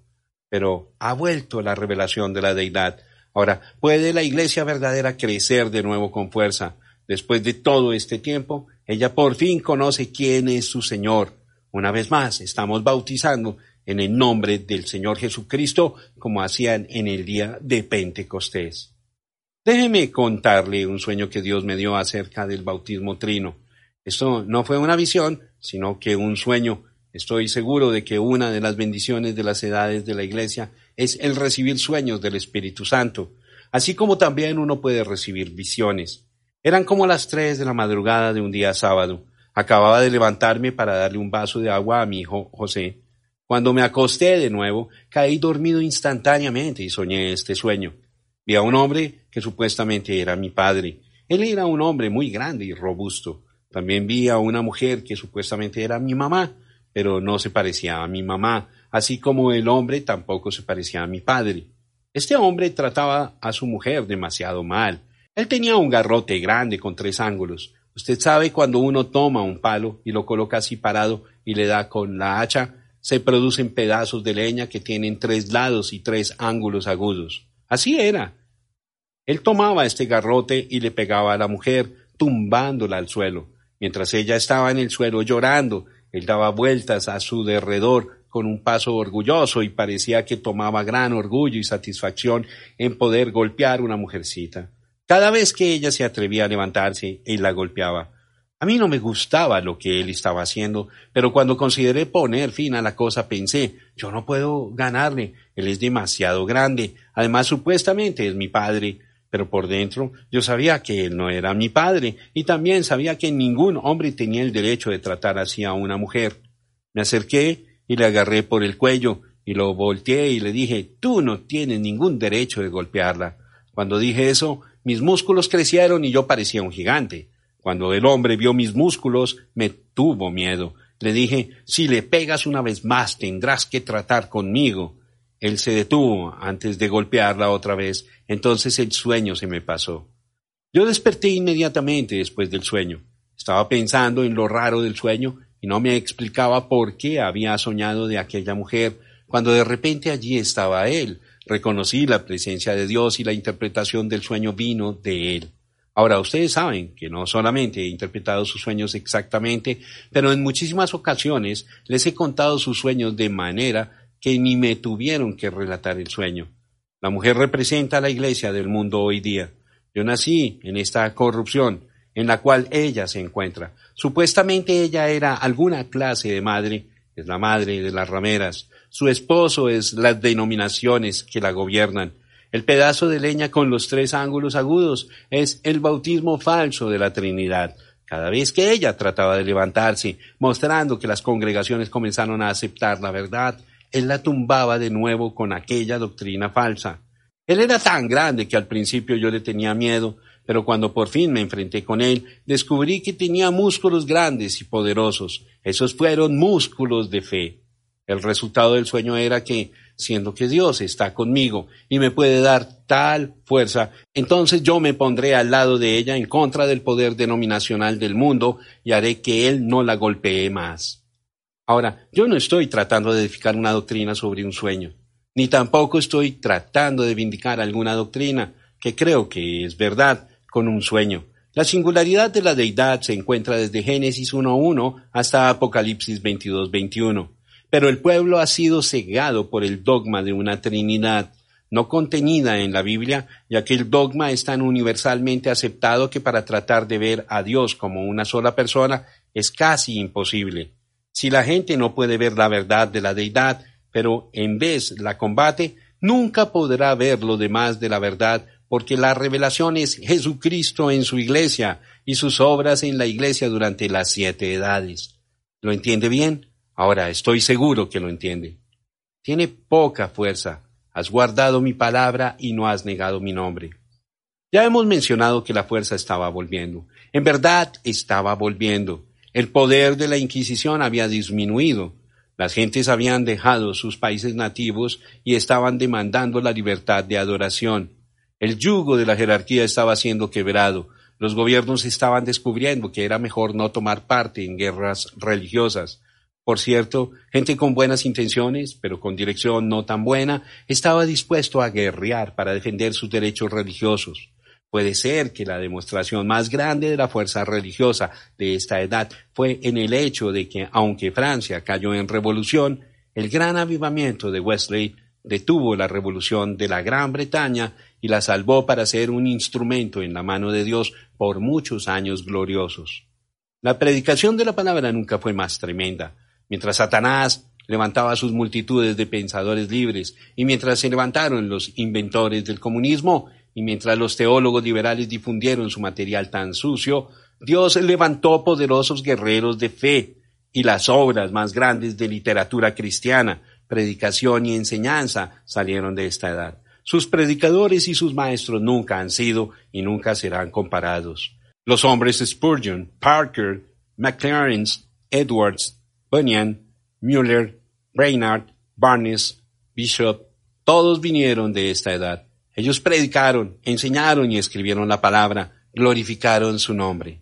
Pero ha vuelto la revelación de la deidad. Ahora, ¿puede la iglesia verdadera crecer de nuevo con fuerza? Después de todo este tiempo, ella por fin conoce quién es su Señor. Una vez más, estamos bautizando en el nombre del Señor Jesucristo, como hacían en el día de Pentecostés. Déjeme contarle un sueño que Dios me dio acerca del bautismo trino. Esto no fue una visión, sino que un sueño. Estoy seguro de que una de las bendiciones de las edades de la Iglesia es el recibir sueños del Espíritu Santo, así como también uno puede recibir visiones. Eran como las tres de la madrugada de un día sábado. Acababa de levantarme para darle un vaso de agua a mi hijo José. Cuando me acosté de nuevo, caí dormido instantáneamente y soñé este sueño. Vi a un hombre que supuestamente era mi padre. Él era un hombre muy grande y robusto. También vi a una mujer que supuestamente era mi mamá, pero no se parecía a mi mamá, así como el hombre tampoco se parecía a mi padre. Este hombre trataba a su mujer demasiado mal. Él tenía un garrote grande con tres ángulos. Usted sabe cuando uno toma un palo y lo coloca así parado y le da con la hacha, se producen pedazos de leña que tienen tres lados y tres ángulos agudos. Así era. Él tomaba este garrote y le pegaba a la mujer, tumbándola al suelo. Mientras ella estaba en el suelo llorando, él daba vueltas a su derredor con un paso orgulloso y parecía que tomaba gran orgullo y satisfacción en poder golpear una mujercita. Cada vez que ella se atrevía a levantarse, él la golpeaba. A mí no me gustaba lo que él estaba haciendo, pero cuando consideré poner fin a la cosa pensé, yo no puedo ganarle, él es demasiado grande, además supuestamente es mi padre, pero por dentro yo sabía que él no era mi padre y también sabía que ningún hombre tenía el derecho de tratar así a una mujer. Me acerqué y le agarré por el cuello y lo volteé y le dije, tú no tienes ningún derecho de golpearla. Cuando dije eso, mis músculos crecieron y yo parecía un gigante. Cuando el hombre vio mis músculos, me tuvo miedo. Le dije, si le pegas una vez más, tendrás que tratar conmigo. Él se detuvo antes de golpearla otra vez, entonces el sueño se me pasó. Yo desperté inmediatamente después del sueño. Estaba pensando en lo raro del sueño y no me explicaba por qué había soñado de aquella mujer, cuando de repente allí estaba él. Reconocí la presencia de Dios y la interpretación del sueño vino de él. Ahora, ustedes saben que no solamente he interpretado sus sueños exactamente, pero en muchísimas ocasiones les he contado sus sueños de manera que ni me tuvieron que relatar el sueño. La mujer representa a la iglesia del mundo hoy día. Yo nací en esta corrupción en la cual ella se encuentra. Supuestamente ella era alguna clase de madre, es la madre de las rameras. Su esposo es las denominaciones que la gobiernan. El pedazo de leña con los tres ángulos agudos es el bautismo falso de la Trinidad. Cada vez que ella trataba de levantarse, mostrando que las congregaciones comenzaron a aceptar la verdad, él la tumbaba de nuevo con aquella doctrina falsa. Él era tan grande que al principio yo le tenía miedo, pero cuando por fin me enfrenté con él, descubrí que tenía músculos grandes y poderosos. Esos fueron músculos de fe. El resultado del sueño era que, siendo que Dios está conmigo y me puede dar tal fuerza, entonces yo me pondré al lado de ella en contra del poder denominacional del mundo y haré que Él no la golpee más. Ahora, yo no estoy tratando de edificar una doctrina sobre un sueño, ni tampoco estoy tratando de vindicar alguna doctrina que creo que es verdad con un sueño. La singularidad de la deidad se encuentra desde Génesis 1.1 hasta Apocalipsis 22.21. Pero el pueblo ha sido cegado por el dogma de una Trinidad no contenida en la Biblia, ya que el dogma es tan universalmente aceptado que para tratar de ver a Dios como una sola persona es casi imposible. Si la gente no puede ver la verdad de la deidad, pero en vez la combate, nunca podrá ver lo demás de la verdad, porque la revelación es Jesucristo en su iglesia y sus obras en la iglesia durante las siete edades. ¿Lo entiende bien? Ahora estoy seguro que lo entiende. Tiene poca fuerza. Has guardado mi palabra y no has negado mi nombre. Ya hemos mencionado que la fuerza estaba volviendo. En verdad estaba volviendo. El poder de la Inquisición había disminuido. Las gentes habían dejado sus países nativos y estaban demandando la libertad de adoración. El yugo de la jerarquía estaba siendo quebrado. Los gobiernos estaban descubriendo que era mejor no tomar parte en guerras religiosas. Por cierto, gente con buenas intenciones, pero con dirección no tan buena, estaba dispuesto a guerrear para defender sus derechos religiosos. Puede ser que la demostración más grande de la fuerza religiosa de esta edad fue en el hecho de que, aunque Francia cayó en revolución, el gran avivamiento de Wesley detuvo la revolución de la Gran Bretaña y la salvó para ser un instrumento en la mano de Dios por muchos años gloriosos. La predicación de la palabra nunca fue más tremenda. Mientras Satanás levantaba sus multitudes de pensadores libres, y mientras se levantaron los inventores del comunismo, y mientras los teólogos liberales difundieron su material tan sucio, Dios levantó poderosos guerreros de fe y las obras más grandes de literatura cristiana, predicación y enseñanza salieron de esta edad. Sus predicadores y sus maestros nunca han sido y nunca serán comparados. Los hombres Spurgeon, Parker, McLaren, Edwards, Bunyan, Müller, Reinhardt, Barnes, Bishop, todos vinieron de esta edad. Ellos predicaron, enseñaron y escribieron la palabra, glorificaron su nombre.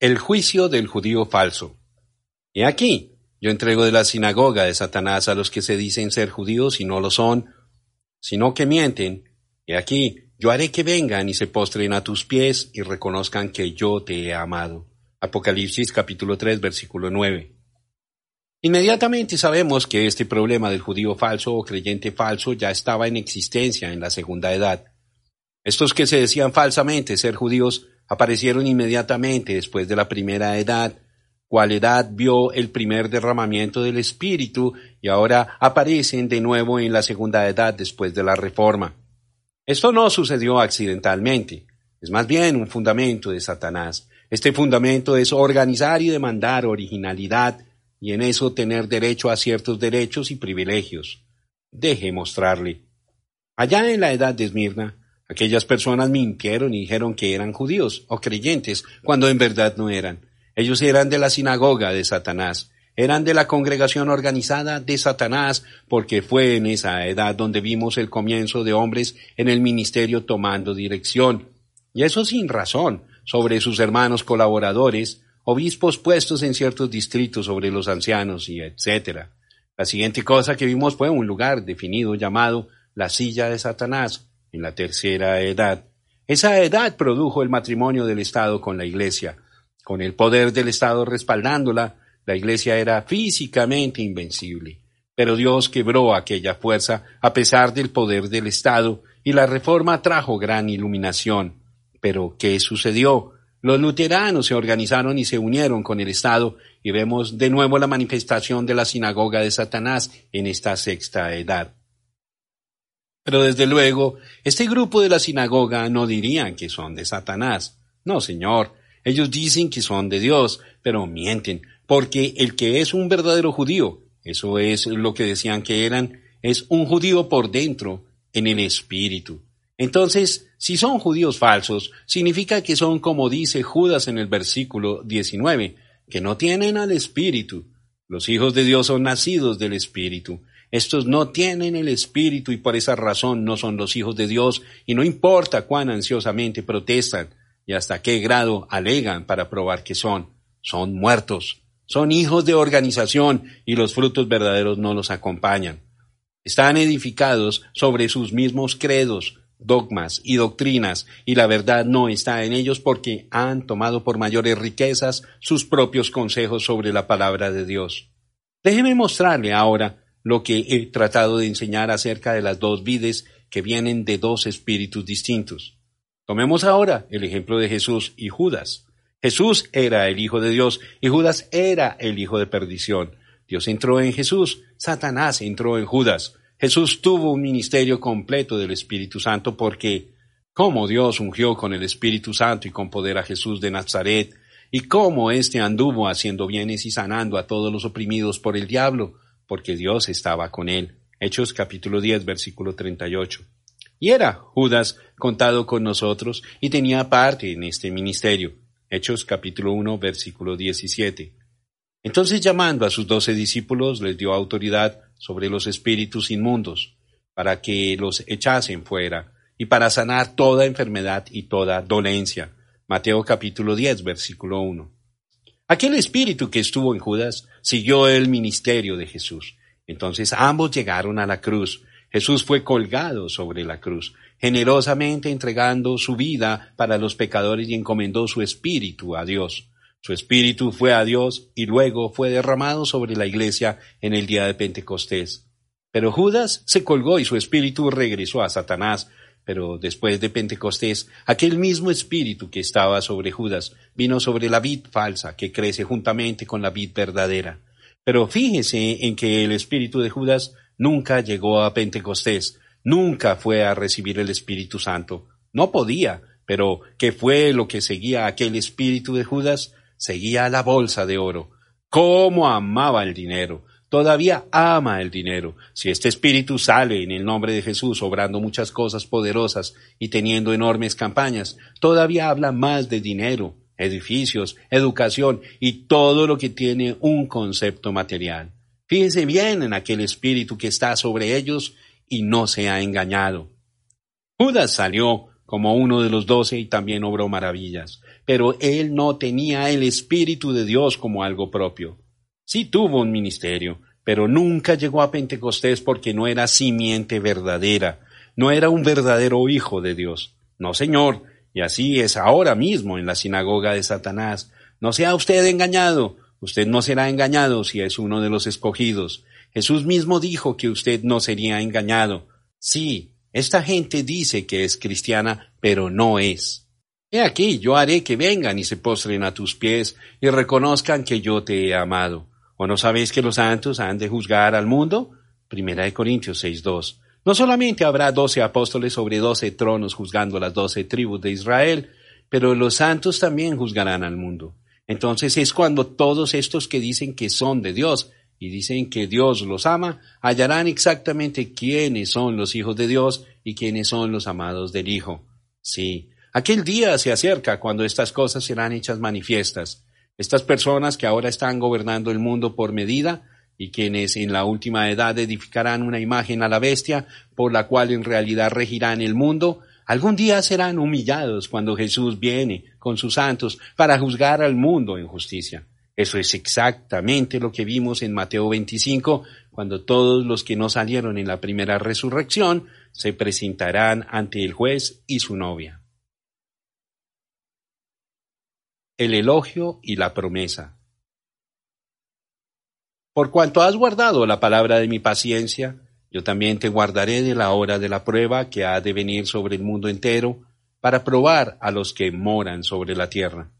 El juicio del judío falso. Y aquí, yo entrego de la sinagoga de Satanás a los que se dicen ser judíos y no lo son, sino que mienten. Y aquí, yo haré que vengan y se postren a tus pies y reconozcan que yo te he amado. Apocalipsis capítulo 3 versículo 9. Inmediatamente sabemos que este problema del judío falso o creyente falso ya estaba en existencia en la segunda edad. Estos que se decían falsamente ser judíos aparecieron inmediatamente después de la primera edad, cual edad vio el primer derramamiento del Espíritu y ahora aparecen de nuevo en la segunda edad después de la Reforma. Esto no sucedió accidentalmente, es más bien un fundamento de Satanás. Este fundamento es organizar y demandar originalidad y en eso tener derecho a ciertos derechos y privilegios. Deje mostrarle. Allá en la edad de Esmirna, aquellas personas mintieron y dijeron que eran judíos o creyentes, cuando en verdad no eran. Ellos eran de la sinagoga de Satanás, eran de la congregación organizada de Satanás, porque fue en esa edad donde vimos el comienzo de hombres en el ministerio tomando dirección. Y eso sin razón, sobre sus hermanos colaboradores, obispos puestos en ciertos distritos sobre los ancianos y etc. La siguiente cosa que vimos fue un lugar definido llamado la silla de Satanás, en la tercera edad. Esa edad produjo el matrimonio del Estado con la Iglesia. Con el poder del Estado respaldándola, la Iglesia era físicamente invencible. Pero Dios quebró aquella fuerza a pesar del poder del Estado y la reforma trajo gran iluminación. Pero, ¿qué sucedió? Los luteranos se organizaron y se unieron con el Estado y vemos de nuevo la manifestación de la sinagoga de Satanás en esta sexta edad. Pero desde luego, este grupo de la sinagoga no dirían que son de Satanás. No, señor. Ellos dicen que son de Dios, pero mienten, porque el que es un verdadero judío, eso es lo que decían que eran, es un judío por dentro, en el espíritu. Entonces, si son judíos falsos, significa que son como dice Judas en el versículo 19, que no tienen al espíritu. Los hijos de Dios son nacidos del espíritu. Estos no tienen el Espíritu y por esa razón no son los hijos de Dios y no importa cuán ansiosamente protestan y hasta qué grado alegan para probar que son, son muertos, son hijos de organización y los frutos verdaderos no los acompañan. Están edificados sobre sus mismos credos, dogmas y doctrinas, y la verdad no está en ellos porque han tomado por mayores riquezas sus propios consejos sobre la palabra de Dios. Déjeme mostrarle ahora lo que he tratado de enseñar acerca de las dos vides que vienen de dos espíritus distintos. Tomemos ahora el ejemplo de Jesús y Judas. Jesús era el Hijo de Dios y Judas era el Hijo de perdición. Dios entró en Jesús, Satanás entró en Judas. Jesús tuvo un ministerio completo del Espíritu Santo porque cómo Dios ungió con el Espíritu Santo y con poder a Jesús de Nazaret, y cómo éste anduvo haciendo bienes y sanando a todos los oprimidos por el diablo, porque Dios estaba con él. Hechos capítulo 10, versículo 38. Y era Judas contado con nosotros y tenía parte en este ministerio. Hechos capítulo 1, versículo 17. Entonces llamando a sus doce discípulos les dio autoridad sobre los espíritus inmundos, para que los echasen fuera, y para sanar toda enfermedad y toda dolencia. Mateo capítulo 10, versículo 1. Aquel espíritu que estuvo en Judas siguió el ministerio de Jesús. Entonces ambos llegaron a la cruz. Jesús fue colgado sobre la cruz, generosamente entregando su vida para los pecadores y encomendó su espíritu a Dios. Su espíritu fue a Dios y luego fue derramado sobre la iglesia en el día de Pentecostés. Pero Judas se colgó y su espíritu regresó a Satanás, pero después de Pentecostés, aquel mismo espíritu que estaba sobre Judas vino sobre la vid falsa que crece juntamente con la vid verdadera. Pero fíjese en que el espíritu de Judas nunca llegó a Pentecostés, nunca fue a recibir el Espíritu Santo. No podía, pero ¿qué fue lo que seguía aquel espíritu de Judas? Seguía la bolsa de oro. ¿Cómo amaba el dinero? todavía ama el dinero. Si este espíritu sale en el nombre de Jesús, obrando muchas cosas poderosas y teniendo enormes campañas, todavía habla más de dinero, edificios, educación y todo lo que tiene un concepto material. Fíjense bien en aquel espíritu que está sobre ellos y no se ha engañado. Judas salió como uno de los doce y también obró maravillas, pero él no tenía el espíritu de Dios como algo propio. Sí tuvo un ministerio, pero nunca llegó a Pentecostés porque no era simiente verdadera, no era un verdadero hijo de Dios. No, Señor, y así es ahora mismo en la sinagoga de Satanás. No sea usted engañado, usted no será engañado si es uno de los escogidos. Jesús mismo dijo que usted no sería engañado. Sí, esta gente dice que es cristiana, pero no es. He aquí, yo haré que vengan y se postren a tus pies y reconozcan que yo te he amado. ¿O no sabéis que los santos han de juzgar al mundo? Primera de Corintios 6.2. No solamente habrá doce apóstoles sobre doce tronos juzgando las doce tribus de Israel, pero los santos también juzgarán al mundo. Entonces es cuando todos estos que dicen que son de Dios y dicen que Dios los ama, hallarán exactamente quiénes son los hijos de Dios y quiénes son los amados del Hijo. Sí, aquel día se acerca cuando estas cosas serán hechas manifiestas. Estas personas que ahora están gobernando el mundo por medida y quienes en la última edad edificarán una imagen a la bestia por la cual en realidad regirán el mundo, algún día serán humillados cuando Jesús viene con sus santos para juzgar al mundo en justicia. Eso es exactamente lo que vimos en Mateo 25, cuando todos los que no salieron en la primera resurrección se presentarán ante el juez y su novia. El elogio y la promesa. Por cuanto has guardado la palabra de mi paciencia, yo también te guardaré de la hora de la prueba que ha de venir sobre el mundo entero, para probar a los que moran sobre la tierra.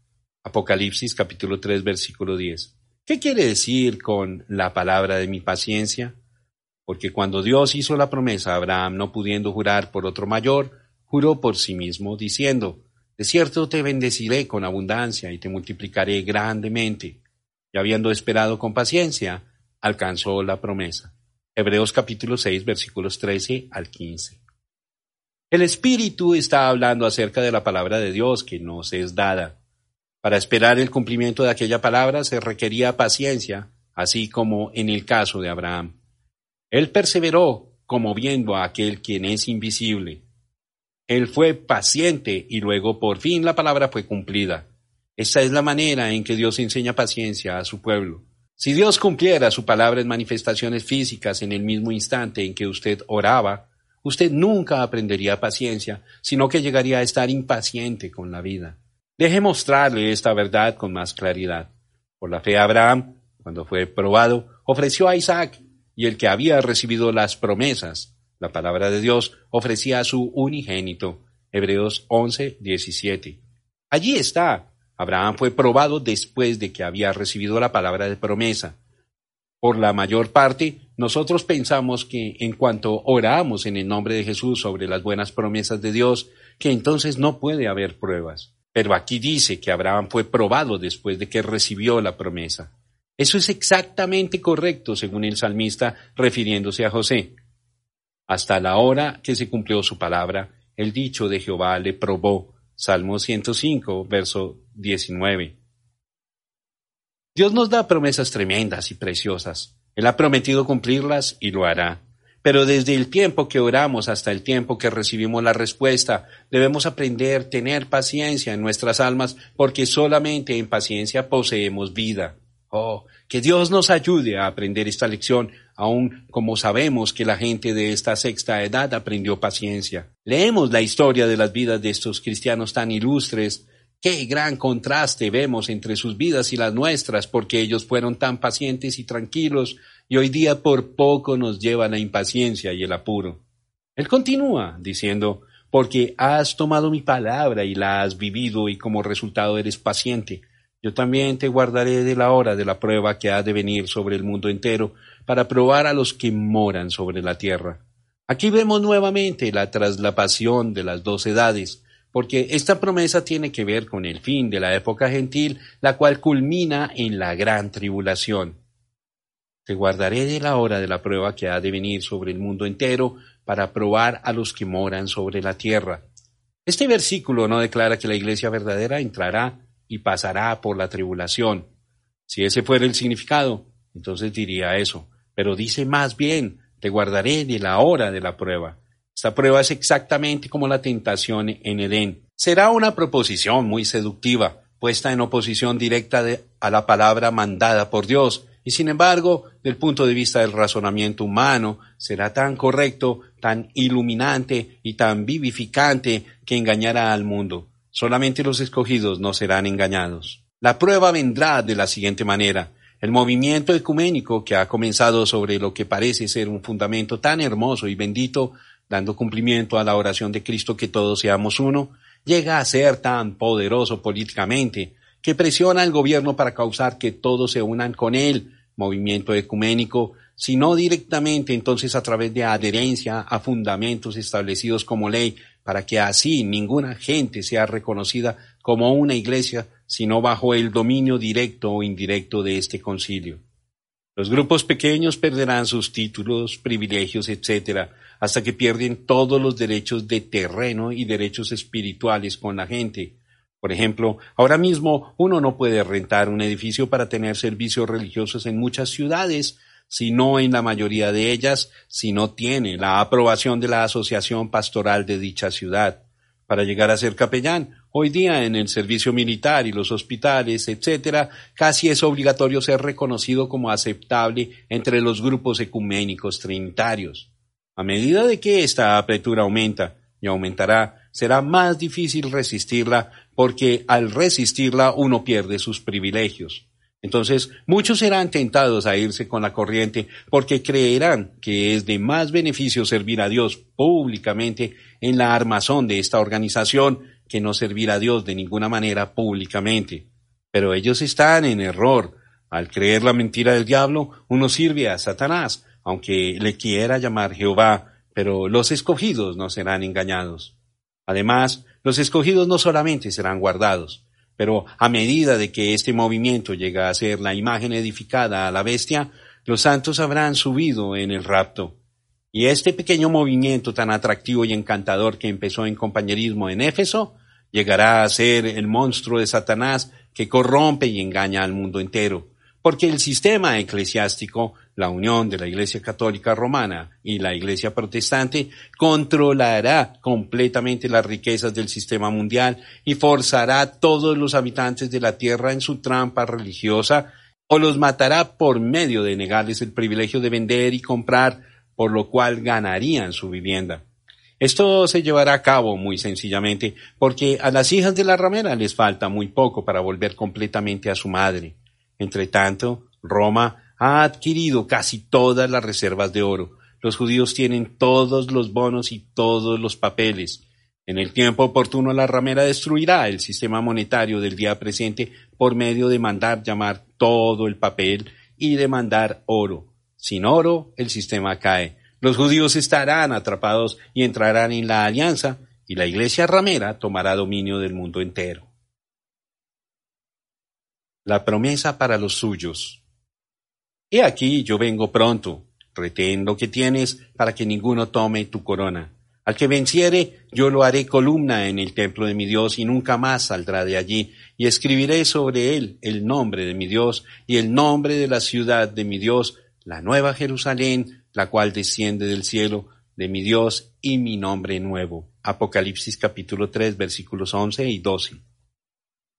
Apocalipsis capítulo 3 versículo 10. ¿Qué quiere decir con la palabra de mi paciencia? porque cuando Dios hizo la promesa a Abraham, no pudiendo jurar por otro mayor, juró por sí mismo, diciendo, De cierto te bendeciré con abundancia y te multiplicaré grandemente. Y habiendo esperado con paciencia, alcanzó la promesa. Hebreos capítulo 6 versículos 13 al 15. El Espíritu está hablando acerca de la palabra de Dios que nos es dada. Para esperar el cumplimiento de aquella palabra se requería paciencia, así como en el caso de Abraham. Él perseveró como viendo a aquel quien es invisible. Él fue paciente y luego por fin la palabra fue cumplida. Esta es la manera en que Dios enseña paciencia a su pueblo. Si Dios cumpliera su palabra en manifestaciones físicas en el mismo instante en que usted oraba, usted nunca aprendería paciencia, sino que llegaría a estar impaciente con la vida. Deje mostrarle esta verdad con más claridad. Por la fe Abraham, cuando fue probado, ofreció a Isaac y el que había recibido las promesas, la palabra de Dios, ofrecía a su unigénito. Hebreos 11, 17. Allí está. Abraham fue probado después de que había recibido la palabra de promesa. Por la mayor parte, nosotros pensamos que en cuanto oramos en el nombre de Jesús sobre las buenas promesas de Dios, que entonces no puede haber pruebas. Pero aquí dice que Abraham fue probado después de que recibió la promesa. Eso es exactamente correcto, según el salmista, refiriéndose a José. Hasta la hora que se cumplió su palabra, el dicho de Jehová le probó. Salmo 105, verso 19. Dios nos da promesas tremendas y preciosas. Él ha prometido cumplirlas y lo hará. Pero desde el tiempo que oramos hasta el tiempo que recibimos la respuesta, debemos aprender a tener paciencia en nuestras almas, porque solamente en paciencia poseemos vida. Oh, que Dios nos ayude a aprender esta lección, aun como sabemos que la gente de esta sexta edad aprendió paciencia. Leemos la historia de las vidas de estos cristianos tan ilustres. Qué gran contraste vemos entre sus vidas y las nuestras, porque ellos fueron tan pacientes y tranquilos, y hoy día por poco nos llevan la impaciencia y el apuro. Él continúa diciendo, porque has tomado mi palabra y la has vivido y como resultado eres paciente yo también te guardaré de la hora de la prueba que ha de venir sobre el mundo entero, para probar a los que moran sobre la tierra. Aquí vemos nuevamente la traslapación de las dos edades, porque esta promesa tiene que ver con el fin de la época gentil, la cual culmina en la gran tribulación. Te guardaré de la hora de la prueba que ha de venir sobre el mundo entero, para probar a los que moran sobre la tierra. Este versículo no declara que la iglesia verdadera entrará y pasará por la tribulación. Si ese fuera el significado, entonces diría eso. Pero dice más bien, te guardaré de la hora de la prueba. Esta prueba es exactamente como la tentación en Edén. Será una proposición muy seductiva, puesta en oposición directa a la palabra mandada por Dios, y sin embargo, del punto de vista del razonamiento humano, será tan correcto, tan iluminante y tan vivificante que engañará al mundo. Solamente los escogidos no serán engañados. La prueba vendrá de la siguiente manera. El movimiento ecuménico que ha comenzado sobre lo que parece ser un fundamento tan hermoso y bendito, dando cumplimiento a la oración de Cristo que todos seamos uno, llega a ser tan poderoso políticamente que presiona al gobierno para causar que todos se unan con él, movimiento ecuménico, sino directamente entonces a través de adherencia a fundamentos establecidos como ley para que así ninguna gente sea reconocida como una iglesia, sino bajo el dominio directo o indirecto de este concilio. Los grupos pequeños perderán sus títulos, privilegios, etc., hasta que pierden todos los derechos de terreno y derechos espirituales con la gente. Por ejemplo, ahora mismo uno no puede rentar un edificio para tener servicios religiosos en muchas ciudades, sino en la mayoría de ellas, si no tiene la aprobación de la asociación pastoral de dicha ciudad. Para llegar a ser capellán, hoy día en el servicio militar y los hospitales, etcétera, casi es obligatorio ser reconocido como aceptable entre los grupos ecuménicos trinitarios. A medida de que esta apertura aumenta y aumentará, será más difícil resistirla porque al resistirla uno pierde sus privilegios. Entonces, muchos serán tentados a irse con la corriente porque creerán que es de más beneficio servir a Dios públicamente en la armazón de esta organización que no servir a Dios de ninguna manera públicamente. Pero ellos están en error. Al creer la mentira del diablo, uno sirve a Satanás, aunque le quiera llamar Jehová, pero los escogidos no serán engañados. Además, los escogidos no solamente serán guardados, pero a medida de que este movimiento llega a ser la imagen edificada a la bestia, los santos habrán subido en el rapto. Y este pequeño movimiento tan atractivo y encantador que empezó en compañerismo en Éfeso, llegará a ser el monstruo de Satanás que corrompe y engaña al mundo entero, porque el sistema eclesiástico, la unión de la Iglesia Católica Romana y la Iglesia Protestante, controlará completamente las riquezas del sistema mundial y forzará a todos los habitantes de la tierra en su trampa religiosa o los matará por medio de negarles el privilegio de vender y comprar, por lo cual ganarían su vivienda. Esto se llevará a cabo muy sencillamente porque a las hijas de la ramera les falta muy poco para volver completamente a su madre. Entre tanto, Roma ha adquirido casi todas las reservas de oro. Los judíos tienen todos los bonos y todos los papeles. En el tiempo oportuno la ramera destruirá el sistema monetario del día presente por medio de mandar llamar todo el papel y de mandar oro. Sin oro el sistema cae. Los judíos estarán atrapados y entrarán en la alianza y la iglesia ramera tomará dominio del mundo entero. La promesa para los suyos. He aquí yo vengo pronto, retén lo que tienes para que ninguno tome tu corona. Al que venciere, yo lo haré columna en el templo de mi Dios y nunca más saldrá de allí, y escribiré sobre él el nombre de mi Dios y el nombre de la ciudad de mi Dios, la nueva Jerusalén, la cual desciende del cielo de mi Dios y mi nombre nuevo. Apocalipsis capítulo 3 versículos 11 y 12.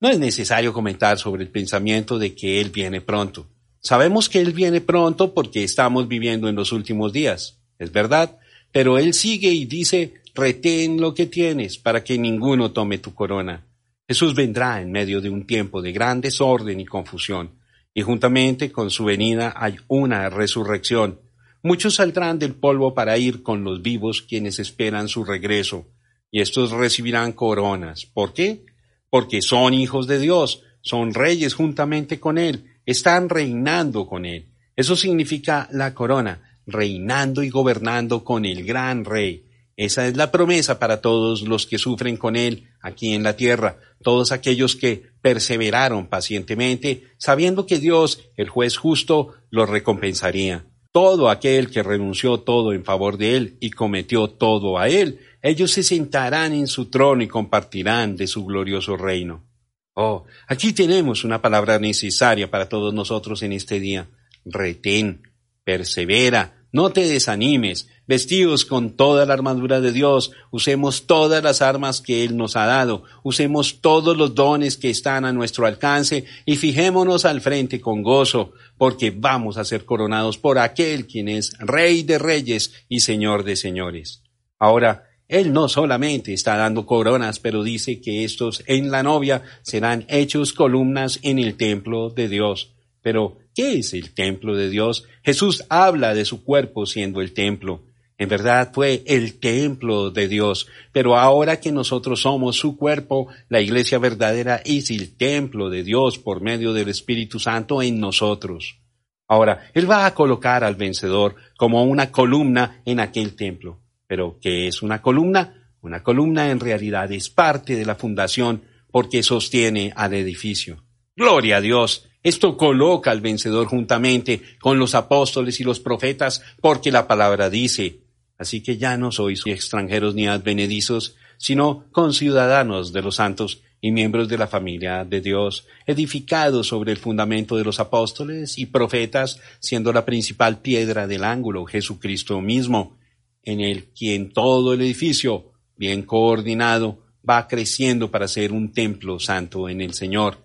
No es necesario comentar sobre el pensamiento de que Él viene pronto. Sabemos que Él viene pronto porque estamos viviendo en los últimos días, es verdad, pero Él sigue y dice, retén lo que tienes para que ninguno tome tu corona. Jesús vendrá en medio de un tiempo de gran desorden y confusión, y juntamente con su venida hay una resurrección Muchos saldrán del polvo para ir con los vivos quienes esperan su regreso, y estos recibirán coronas. ¿Por qué? Porque son hijos de Dios, son reyes juntamente con Él, están reinando con Él. Eso significa la corona, reinando y gobernando con el gran rey. Esa es la promesa para todos los que sufren con Él aquí en la tierra, todos aquellos que perseveraron pacientemente, sabiendo que Dios, el juez justo, los recompensaría todo aquel que renunció todo en favor de él y cometió todo a él, ellos se sentarán en su trono y compartirán de su glorioso reino. Oh, aquí tenemos una palabra necesaria para todos nosotros en este día. Retén, persevera, no te desanimes, vestidos con toda la armadura de Dios, usemos todas las armas que Él nos ha dado, usemos todos los dones que están a nuestro alcance y fijémonos al frente con gozo, porque vamos a ser coronados por aquel quien es Rey de Reyes y Señor de Señores. Ahora, Él no solamente está dando coronas, pero dice que estos en la novia serán hechos columnas en el templo de Dios. Pero, ¿qué es el templo de Dios? Jesús habla de su cuerpo siendo el templo. En verdad fue el templo de Dios, pero ahora que nosotros somos su cuerpo, la iglesia verdadera es el templo de Dios por medio del Espíritu Santo en nosotros. Ahora, Él va a colocar al vencedor como una columna en aquel templo. Pero, ¿qué es una columna? Una columna en realidad es parte de la fundación porque sostiene al edificio. Gloria a Dios. Esto coloca al vencedor juntamente con los apóstoles y los profetas, porque la palabra dice, así que ya no sois extranjeros ni advenedizos, sino conciudadanos de los santos y miembros de la familia de Dios, edificados sobre el fundamento de los apóstoles y profetas, siendo la principal piedra del ángulo Jesucristo mismo, en el quien todo el edificio, bien coordinado, va creciendo para ser un templo santo en el Señor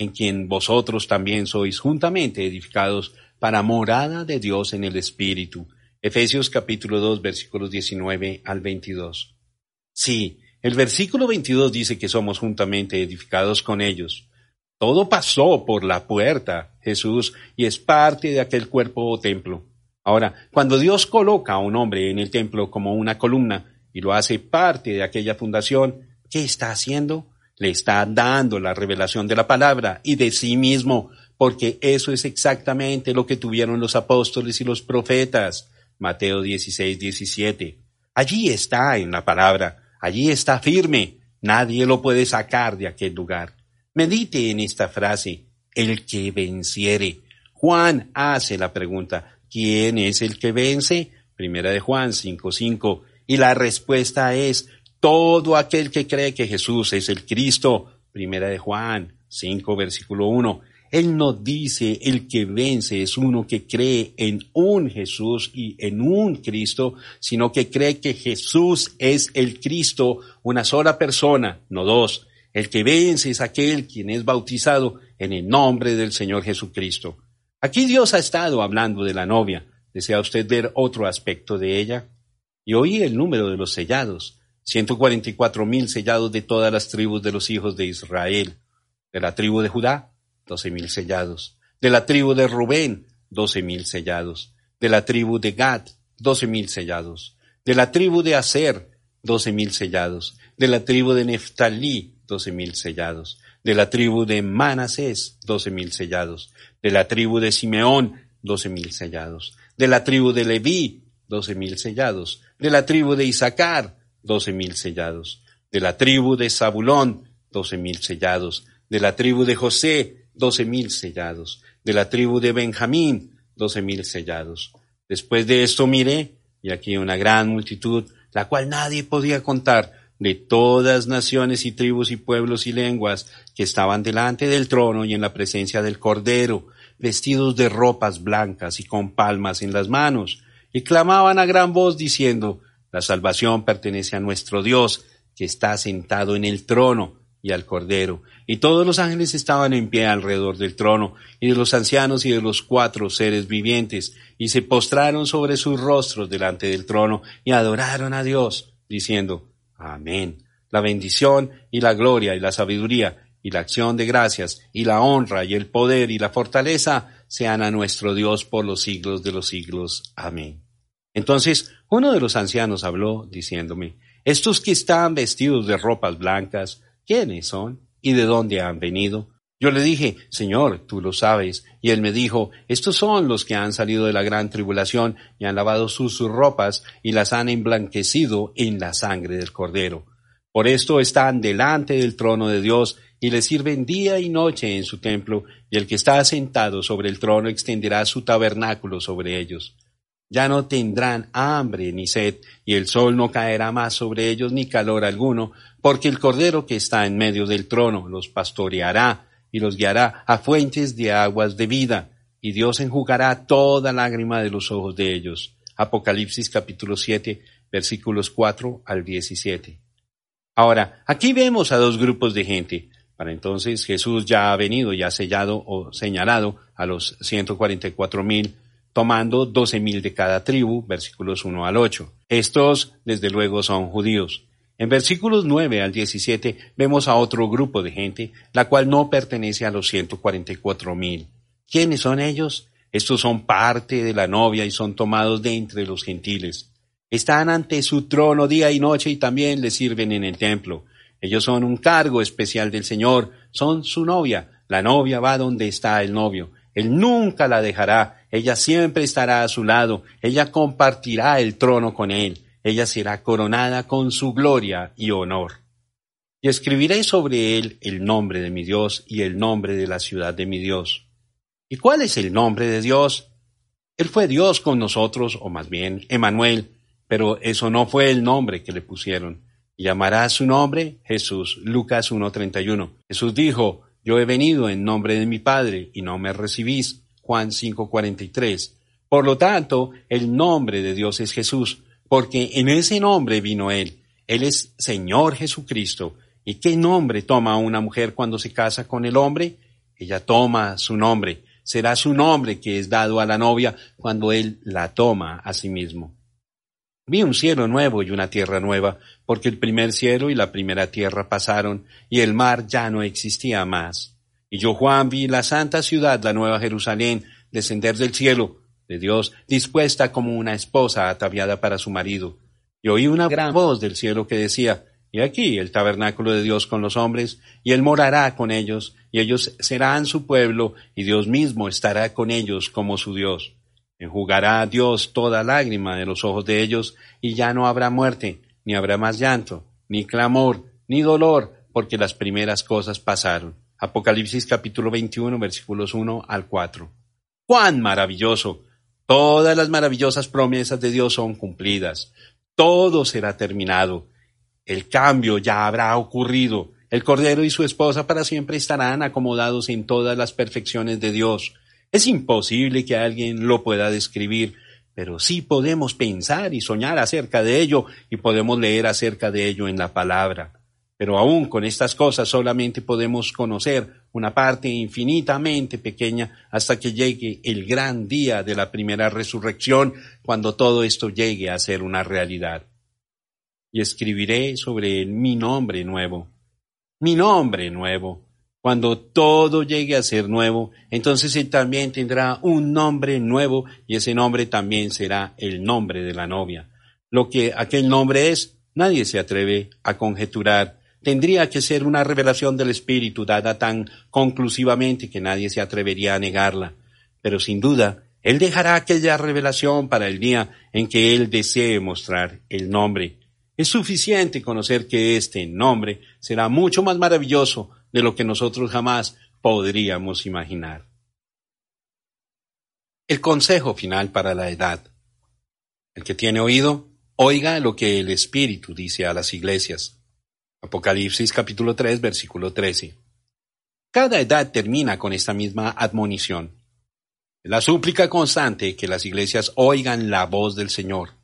en quien vosotros también sois juntamente edificados para morada de Dios en el Espíritu. Efesios capítulo 2 versículos 19 al 22. Sí, el versículo 22 dice que somos juntamente edificados con ellos. Todo pasó por la puerta, Jesús, y es parte de aquel cuerpo o templo. Ahora, cuando Dios coloca a un hombre en el templo como una columna y lo hace parte de aquella fundación, ¿qué está haciendo? le está dando la revelación de la palabra y de sí mismo porque eso es exactamente lo que tuvieron los apóstoles y los profetas. Mateo 16, 17. Allí está en la palabra, allí está firme, nadie lo puede sacar de aquel lugar. Medite en esta frase, el que venciere. Juan hace la pregunta, ¿quién es el que vence? Primera de Juan 5.5. Y la respuesta es, todo aquel que cree que Jesús es el Cristo. Primera de Juan 5, versículo 1. Él no dice el que vence es uno que cree en un Jesús y en un Cristo, sino que cree que Jesús es el Cristo, una sola persona, no dos. El que vence es aquel quien es bautizado en el nombre del Señor Jesucristo. Aquí Dios ha estado hablando de la novia. ¿Desea usted ver otro aspecto de ella? Y oí el número de los sellados. 144 mil sellados de todas las tribus de los hijos de Israel. De la tribu de Judá, doce mil sellados. De la tribu de Rubén, doce mil sellados. De la tribu de Gad, doce mil sellados. De la tribu de Aser, doce mil sellados. De la tribu de Neftalí, doce mil sellados. De la tribu de Manasés, doce mil sellados. De la tribu de Simeón, doce mil sellados. De la tribu de Leví, doce mil sellados. De la tribu de Isaacar, doce mil sellados. De la tribu de Zabulón, doce mil sellados. De la tribu de José, doce mil sellados. De la tribu de Benjamín, doce mil sellados. Después de esto miré, y aquí una gran multitud, la cual nadie podía contar, de todas naciones y tribus y pueblos y lenguas que estaban delante del trono y en la presencia del Cordero, vestidos de ropas blancas y con palmas en las manos, y clamaban a gran voz diciendo, La salvación pertenece a nuestro Dios, que está sentado en el trono y al Cordero. Y todos los ángeles estaban en pie alrededor del trono, y de los ancianos y de los cuatro seres vivientes, y se postraron sobre sus rostros delante del trono, y adoraron a Dios, diciendo, Amén. La bendición y la gloria y la sabiduría y la acción de gracias y la honra y el poder y la fortaleza sean a nuestro Dios por los siglos de los siglos. Amén. Entonces uno de los ancianos habló diciéndome, estos que están vestidos de ropas blancas, ¿quiénes son? ¿Y de dónde han venido? Yo le dije, Señor, tú lo sabes. Y él me dijo, estos son los que han salido de la gran tribulación y han lavado sus, ropas y las han emblanquecido en la sangre del Cordero. Por esto están delante del trono de Dios y le sirven día y noche en su templo, y el que está sentado sobre el trono extenderá su tabernáculo sobre ellos. Ya no tendrán hambre ni sed, y el sol no caerá más sobre ellos ni calor alguno, porque el Cordero que está en medio del trono los pastoreará y los guiará a fuentes de aguas de vida, y Dios enjugará toda lágrima de los ojos de ellos. Apocalipsis capítulo 7, versículos 4 al 17. Ahora, aquí vemos a dos grupos de gente. Para entonces Jesús ya ha venido y ha sellado o señalado a los 144 mil tomando doce mil de cada tribu, versículos 1 al 8. Estos, desde luego, son judíos. En versículos 9 al 17 vemos a otro grupo de gente, la cual no pertenece a los 144 mil. ¿Quiénes son ellos? Estos son parte de la novia y son tomados de entre los gentiles. Están ante su trono día y noche y también le sirven en el templo. Ellos son un cargo especial del Señor, son su novia. La novia va donde está el novio. Él nunca la dejará, ella siempre estará a su lado, ella compartirá el trono con él, ella será coronada con su gloria y honor. Y escribiré sobre él el nombre de mi Dios y el nombre de la ciudad de mi Dios. ¿Y cuál es el nombre de Dios? Él fue Dios con nosotros, o más bien, Emanuel, pero eso no fue el nombre que le pusieron. Llamará su nombre Jesús. Lucas 1.31. Jesús dijo, yo he venido en nombre de mi Padre y no me recibís. Juan 5:43. Por lo tanto, el nombre de Dios es Jesús, porque en ese nombre vino Él. Él es Señor Jesucristo. ¿Y qué nombre toma una mujer cuando se casa con el hombre? Ella toma su nombre. Será su nombre que es dado a la novia cuando Él la toma a sí mismo. Vi un cielo nuevo y una tierra nueva, porque el primer cielo y la primera tierra pasaron, y el mar ya no existía más. Y yo, Juan, vi la santa ciudad, la nueva Jerusalén, descender del cielo, de Dios, dispuesta como una esposa ataviada para su marido. Y oí una gran voz del cielo que decía, Y aquí el tabernáculo de Dios con los hombres, y Él morará con ellos, y ellos serán su pueblo, y Dios mismo estará con ellos como su Dios. Enjugará a Dios toda lágrima de los ojos de ellos, y ya no habrá muerte, ni habrá más llanto, ni clamor, ni dolor, porque las primeras cosas pasaron. Apocalipsis capítulo 21 versículos 1 al 4. ¡Cuán maravilloso! Todas las maravillosas promesas de Dios son cumplidas. Todo será terminado. El cambio ya habrá ocurrido. El Cordero y su esposa para siempre estarán acomodados en todas las perfecciones de Dios. Es imposible que alguien lo pueda describir, pero sí podemos pensar y soñar acerca de ello y podemos leer acerca de ello en la palabra. Pero aún con estas cosas solamente podemos conocer una parte infinitamente pequeña hasta que llegue el gran día de la primera resurrección, cuando todo esto llegue a ser una realidad. Y escribiré sobre él mi nombre nuevo, mi nombre nuevo. Cuando todo llegue a ser nuevo, entonces él también tendrá un nombre nuevo y ese nombre también será el nombre de la novia. Lo que aquel nombre es, nadie se atreve a conjeturar tendría que ser una revelación del Espíritu dada tan conclusivamente que nadie se atrevería a negarla. Pero sin duda, Él dejará aquella revelación para el día en que Él desee mostrar el nombre. Es suficiente conocer que este nombre será mucho más maravilloso de lo que nosotros jamás podríamos imaginar. El consejo final para la edad. El que tiene oído, oiga lo que el Espíritu dice a las iglesias. Apocalipsis capítulo 3, versículo 13. Cada edad termina con esta misma admonición. La súplica constante que las iglesias oigan la voz del Señor.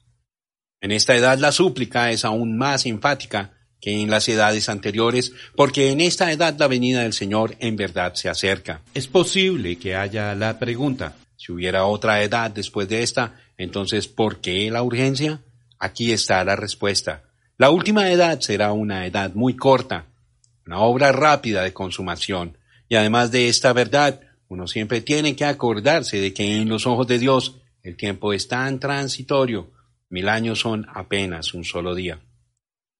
En esta edad la súplica es aún más enfática en las edades anteriores, porque en esta edad la venida del Señor en verdad se acerca. Es posible que haya la pregunta. Si hubiera otra edad después de esta, entonces ¿por qué la urgencia? Aquí está la respuesta. La última edad será una edad muy corta, una obra rápida de consumación. Y además de esta verdad, uno siempre tiene que acordarse de que en los ojos de Dios el tiempo es tan transitorio, mil años son apenas un solo día.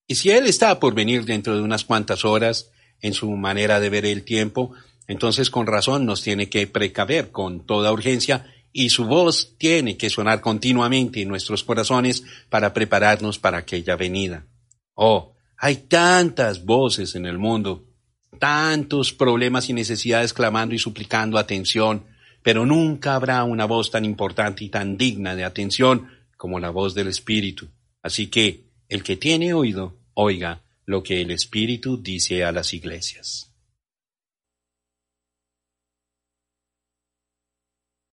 Y si Él está por venir dentro de unas cuantas horas en su manera de ver el tiempo, entonces con razón nos tiene que precaver con toda urgencia y su voz tiene que sonar continuamente en nuestros corazones para prepararnos para aquella venida. Oh, hay tantas voces en el mundo, tantos problemas y necesidades clamando y suplicando atención, pero nunca habrá una voz tan importante y tan digna de atención como la voz del Espíritu. Así que el que tiene oído, oiga lo que el Espíritu dice a las iglesias.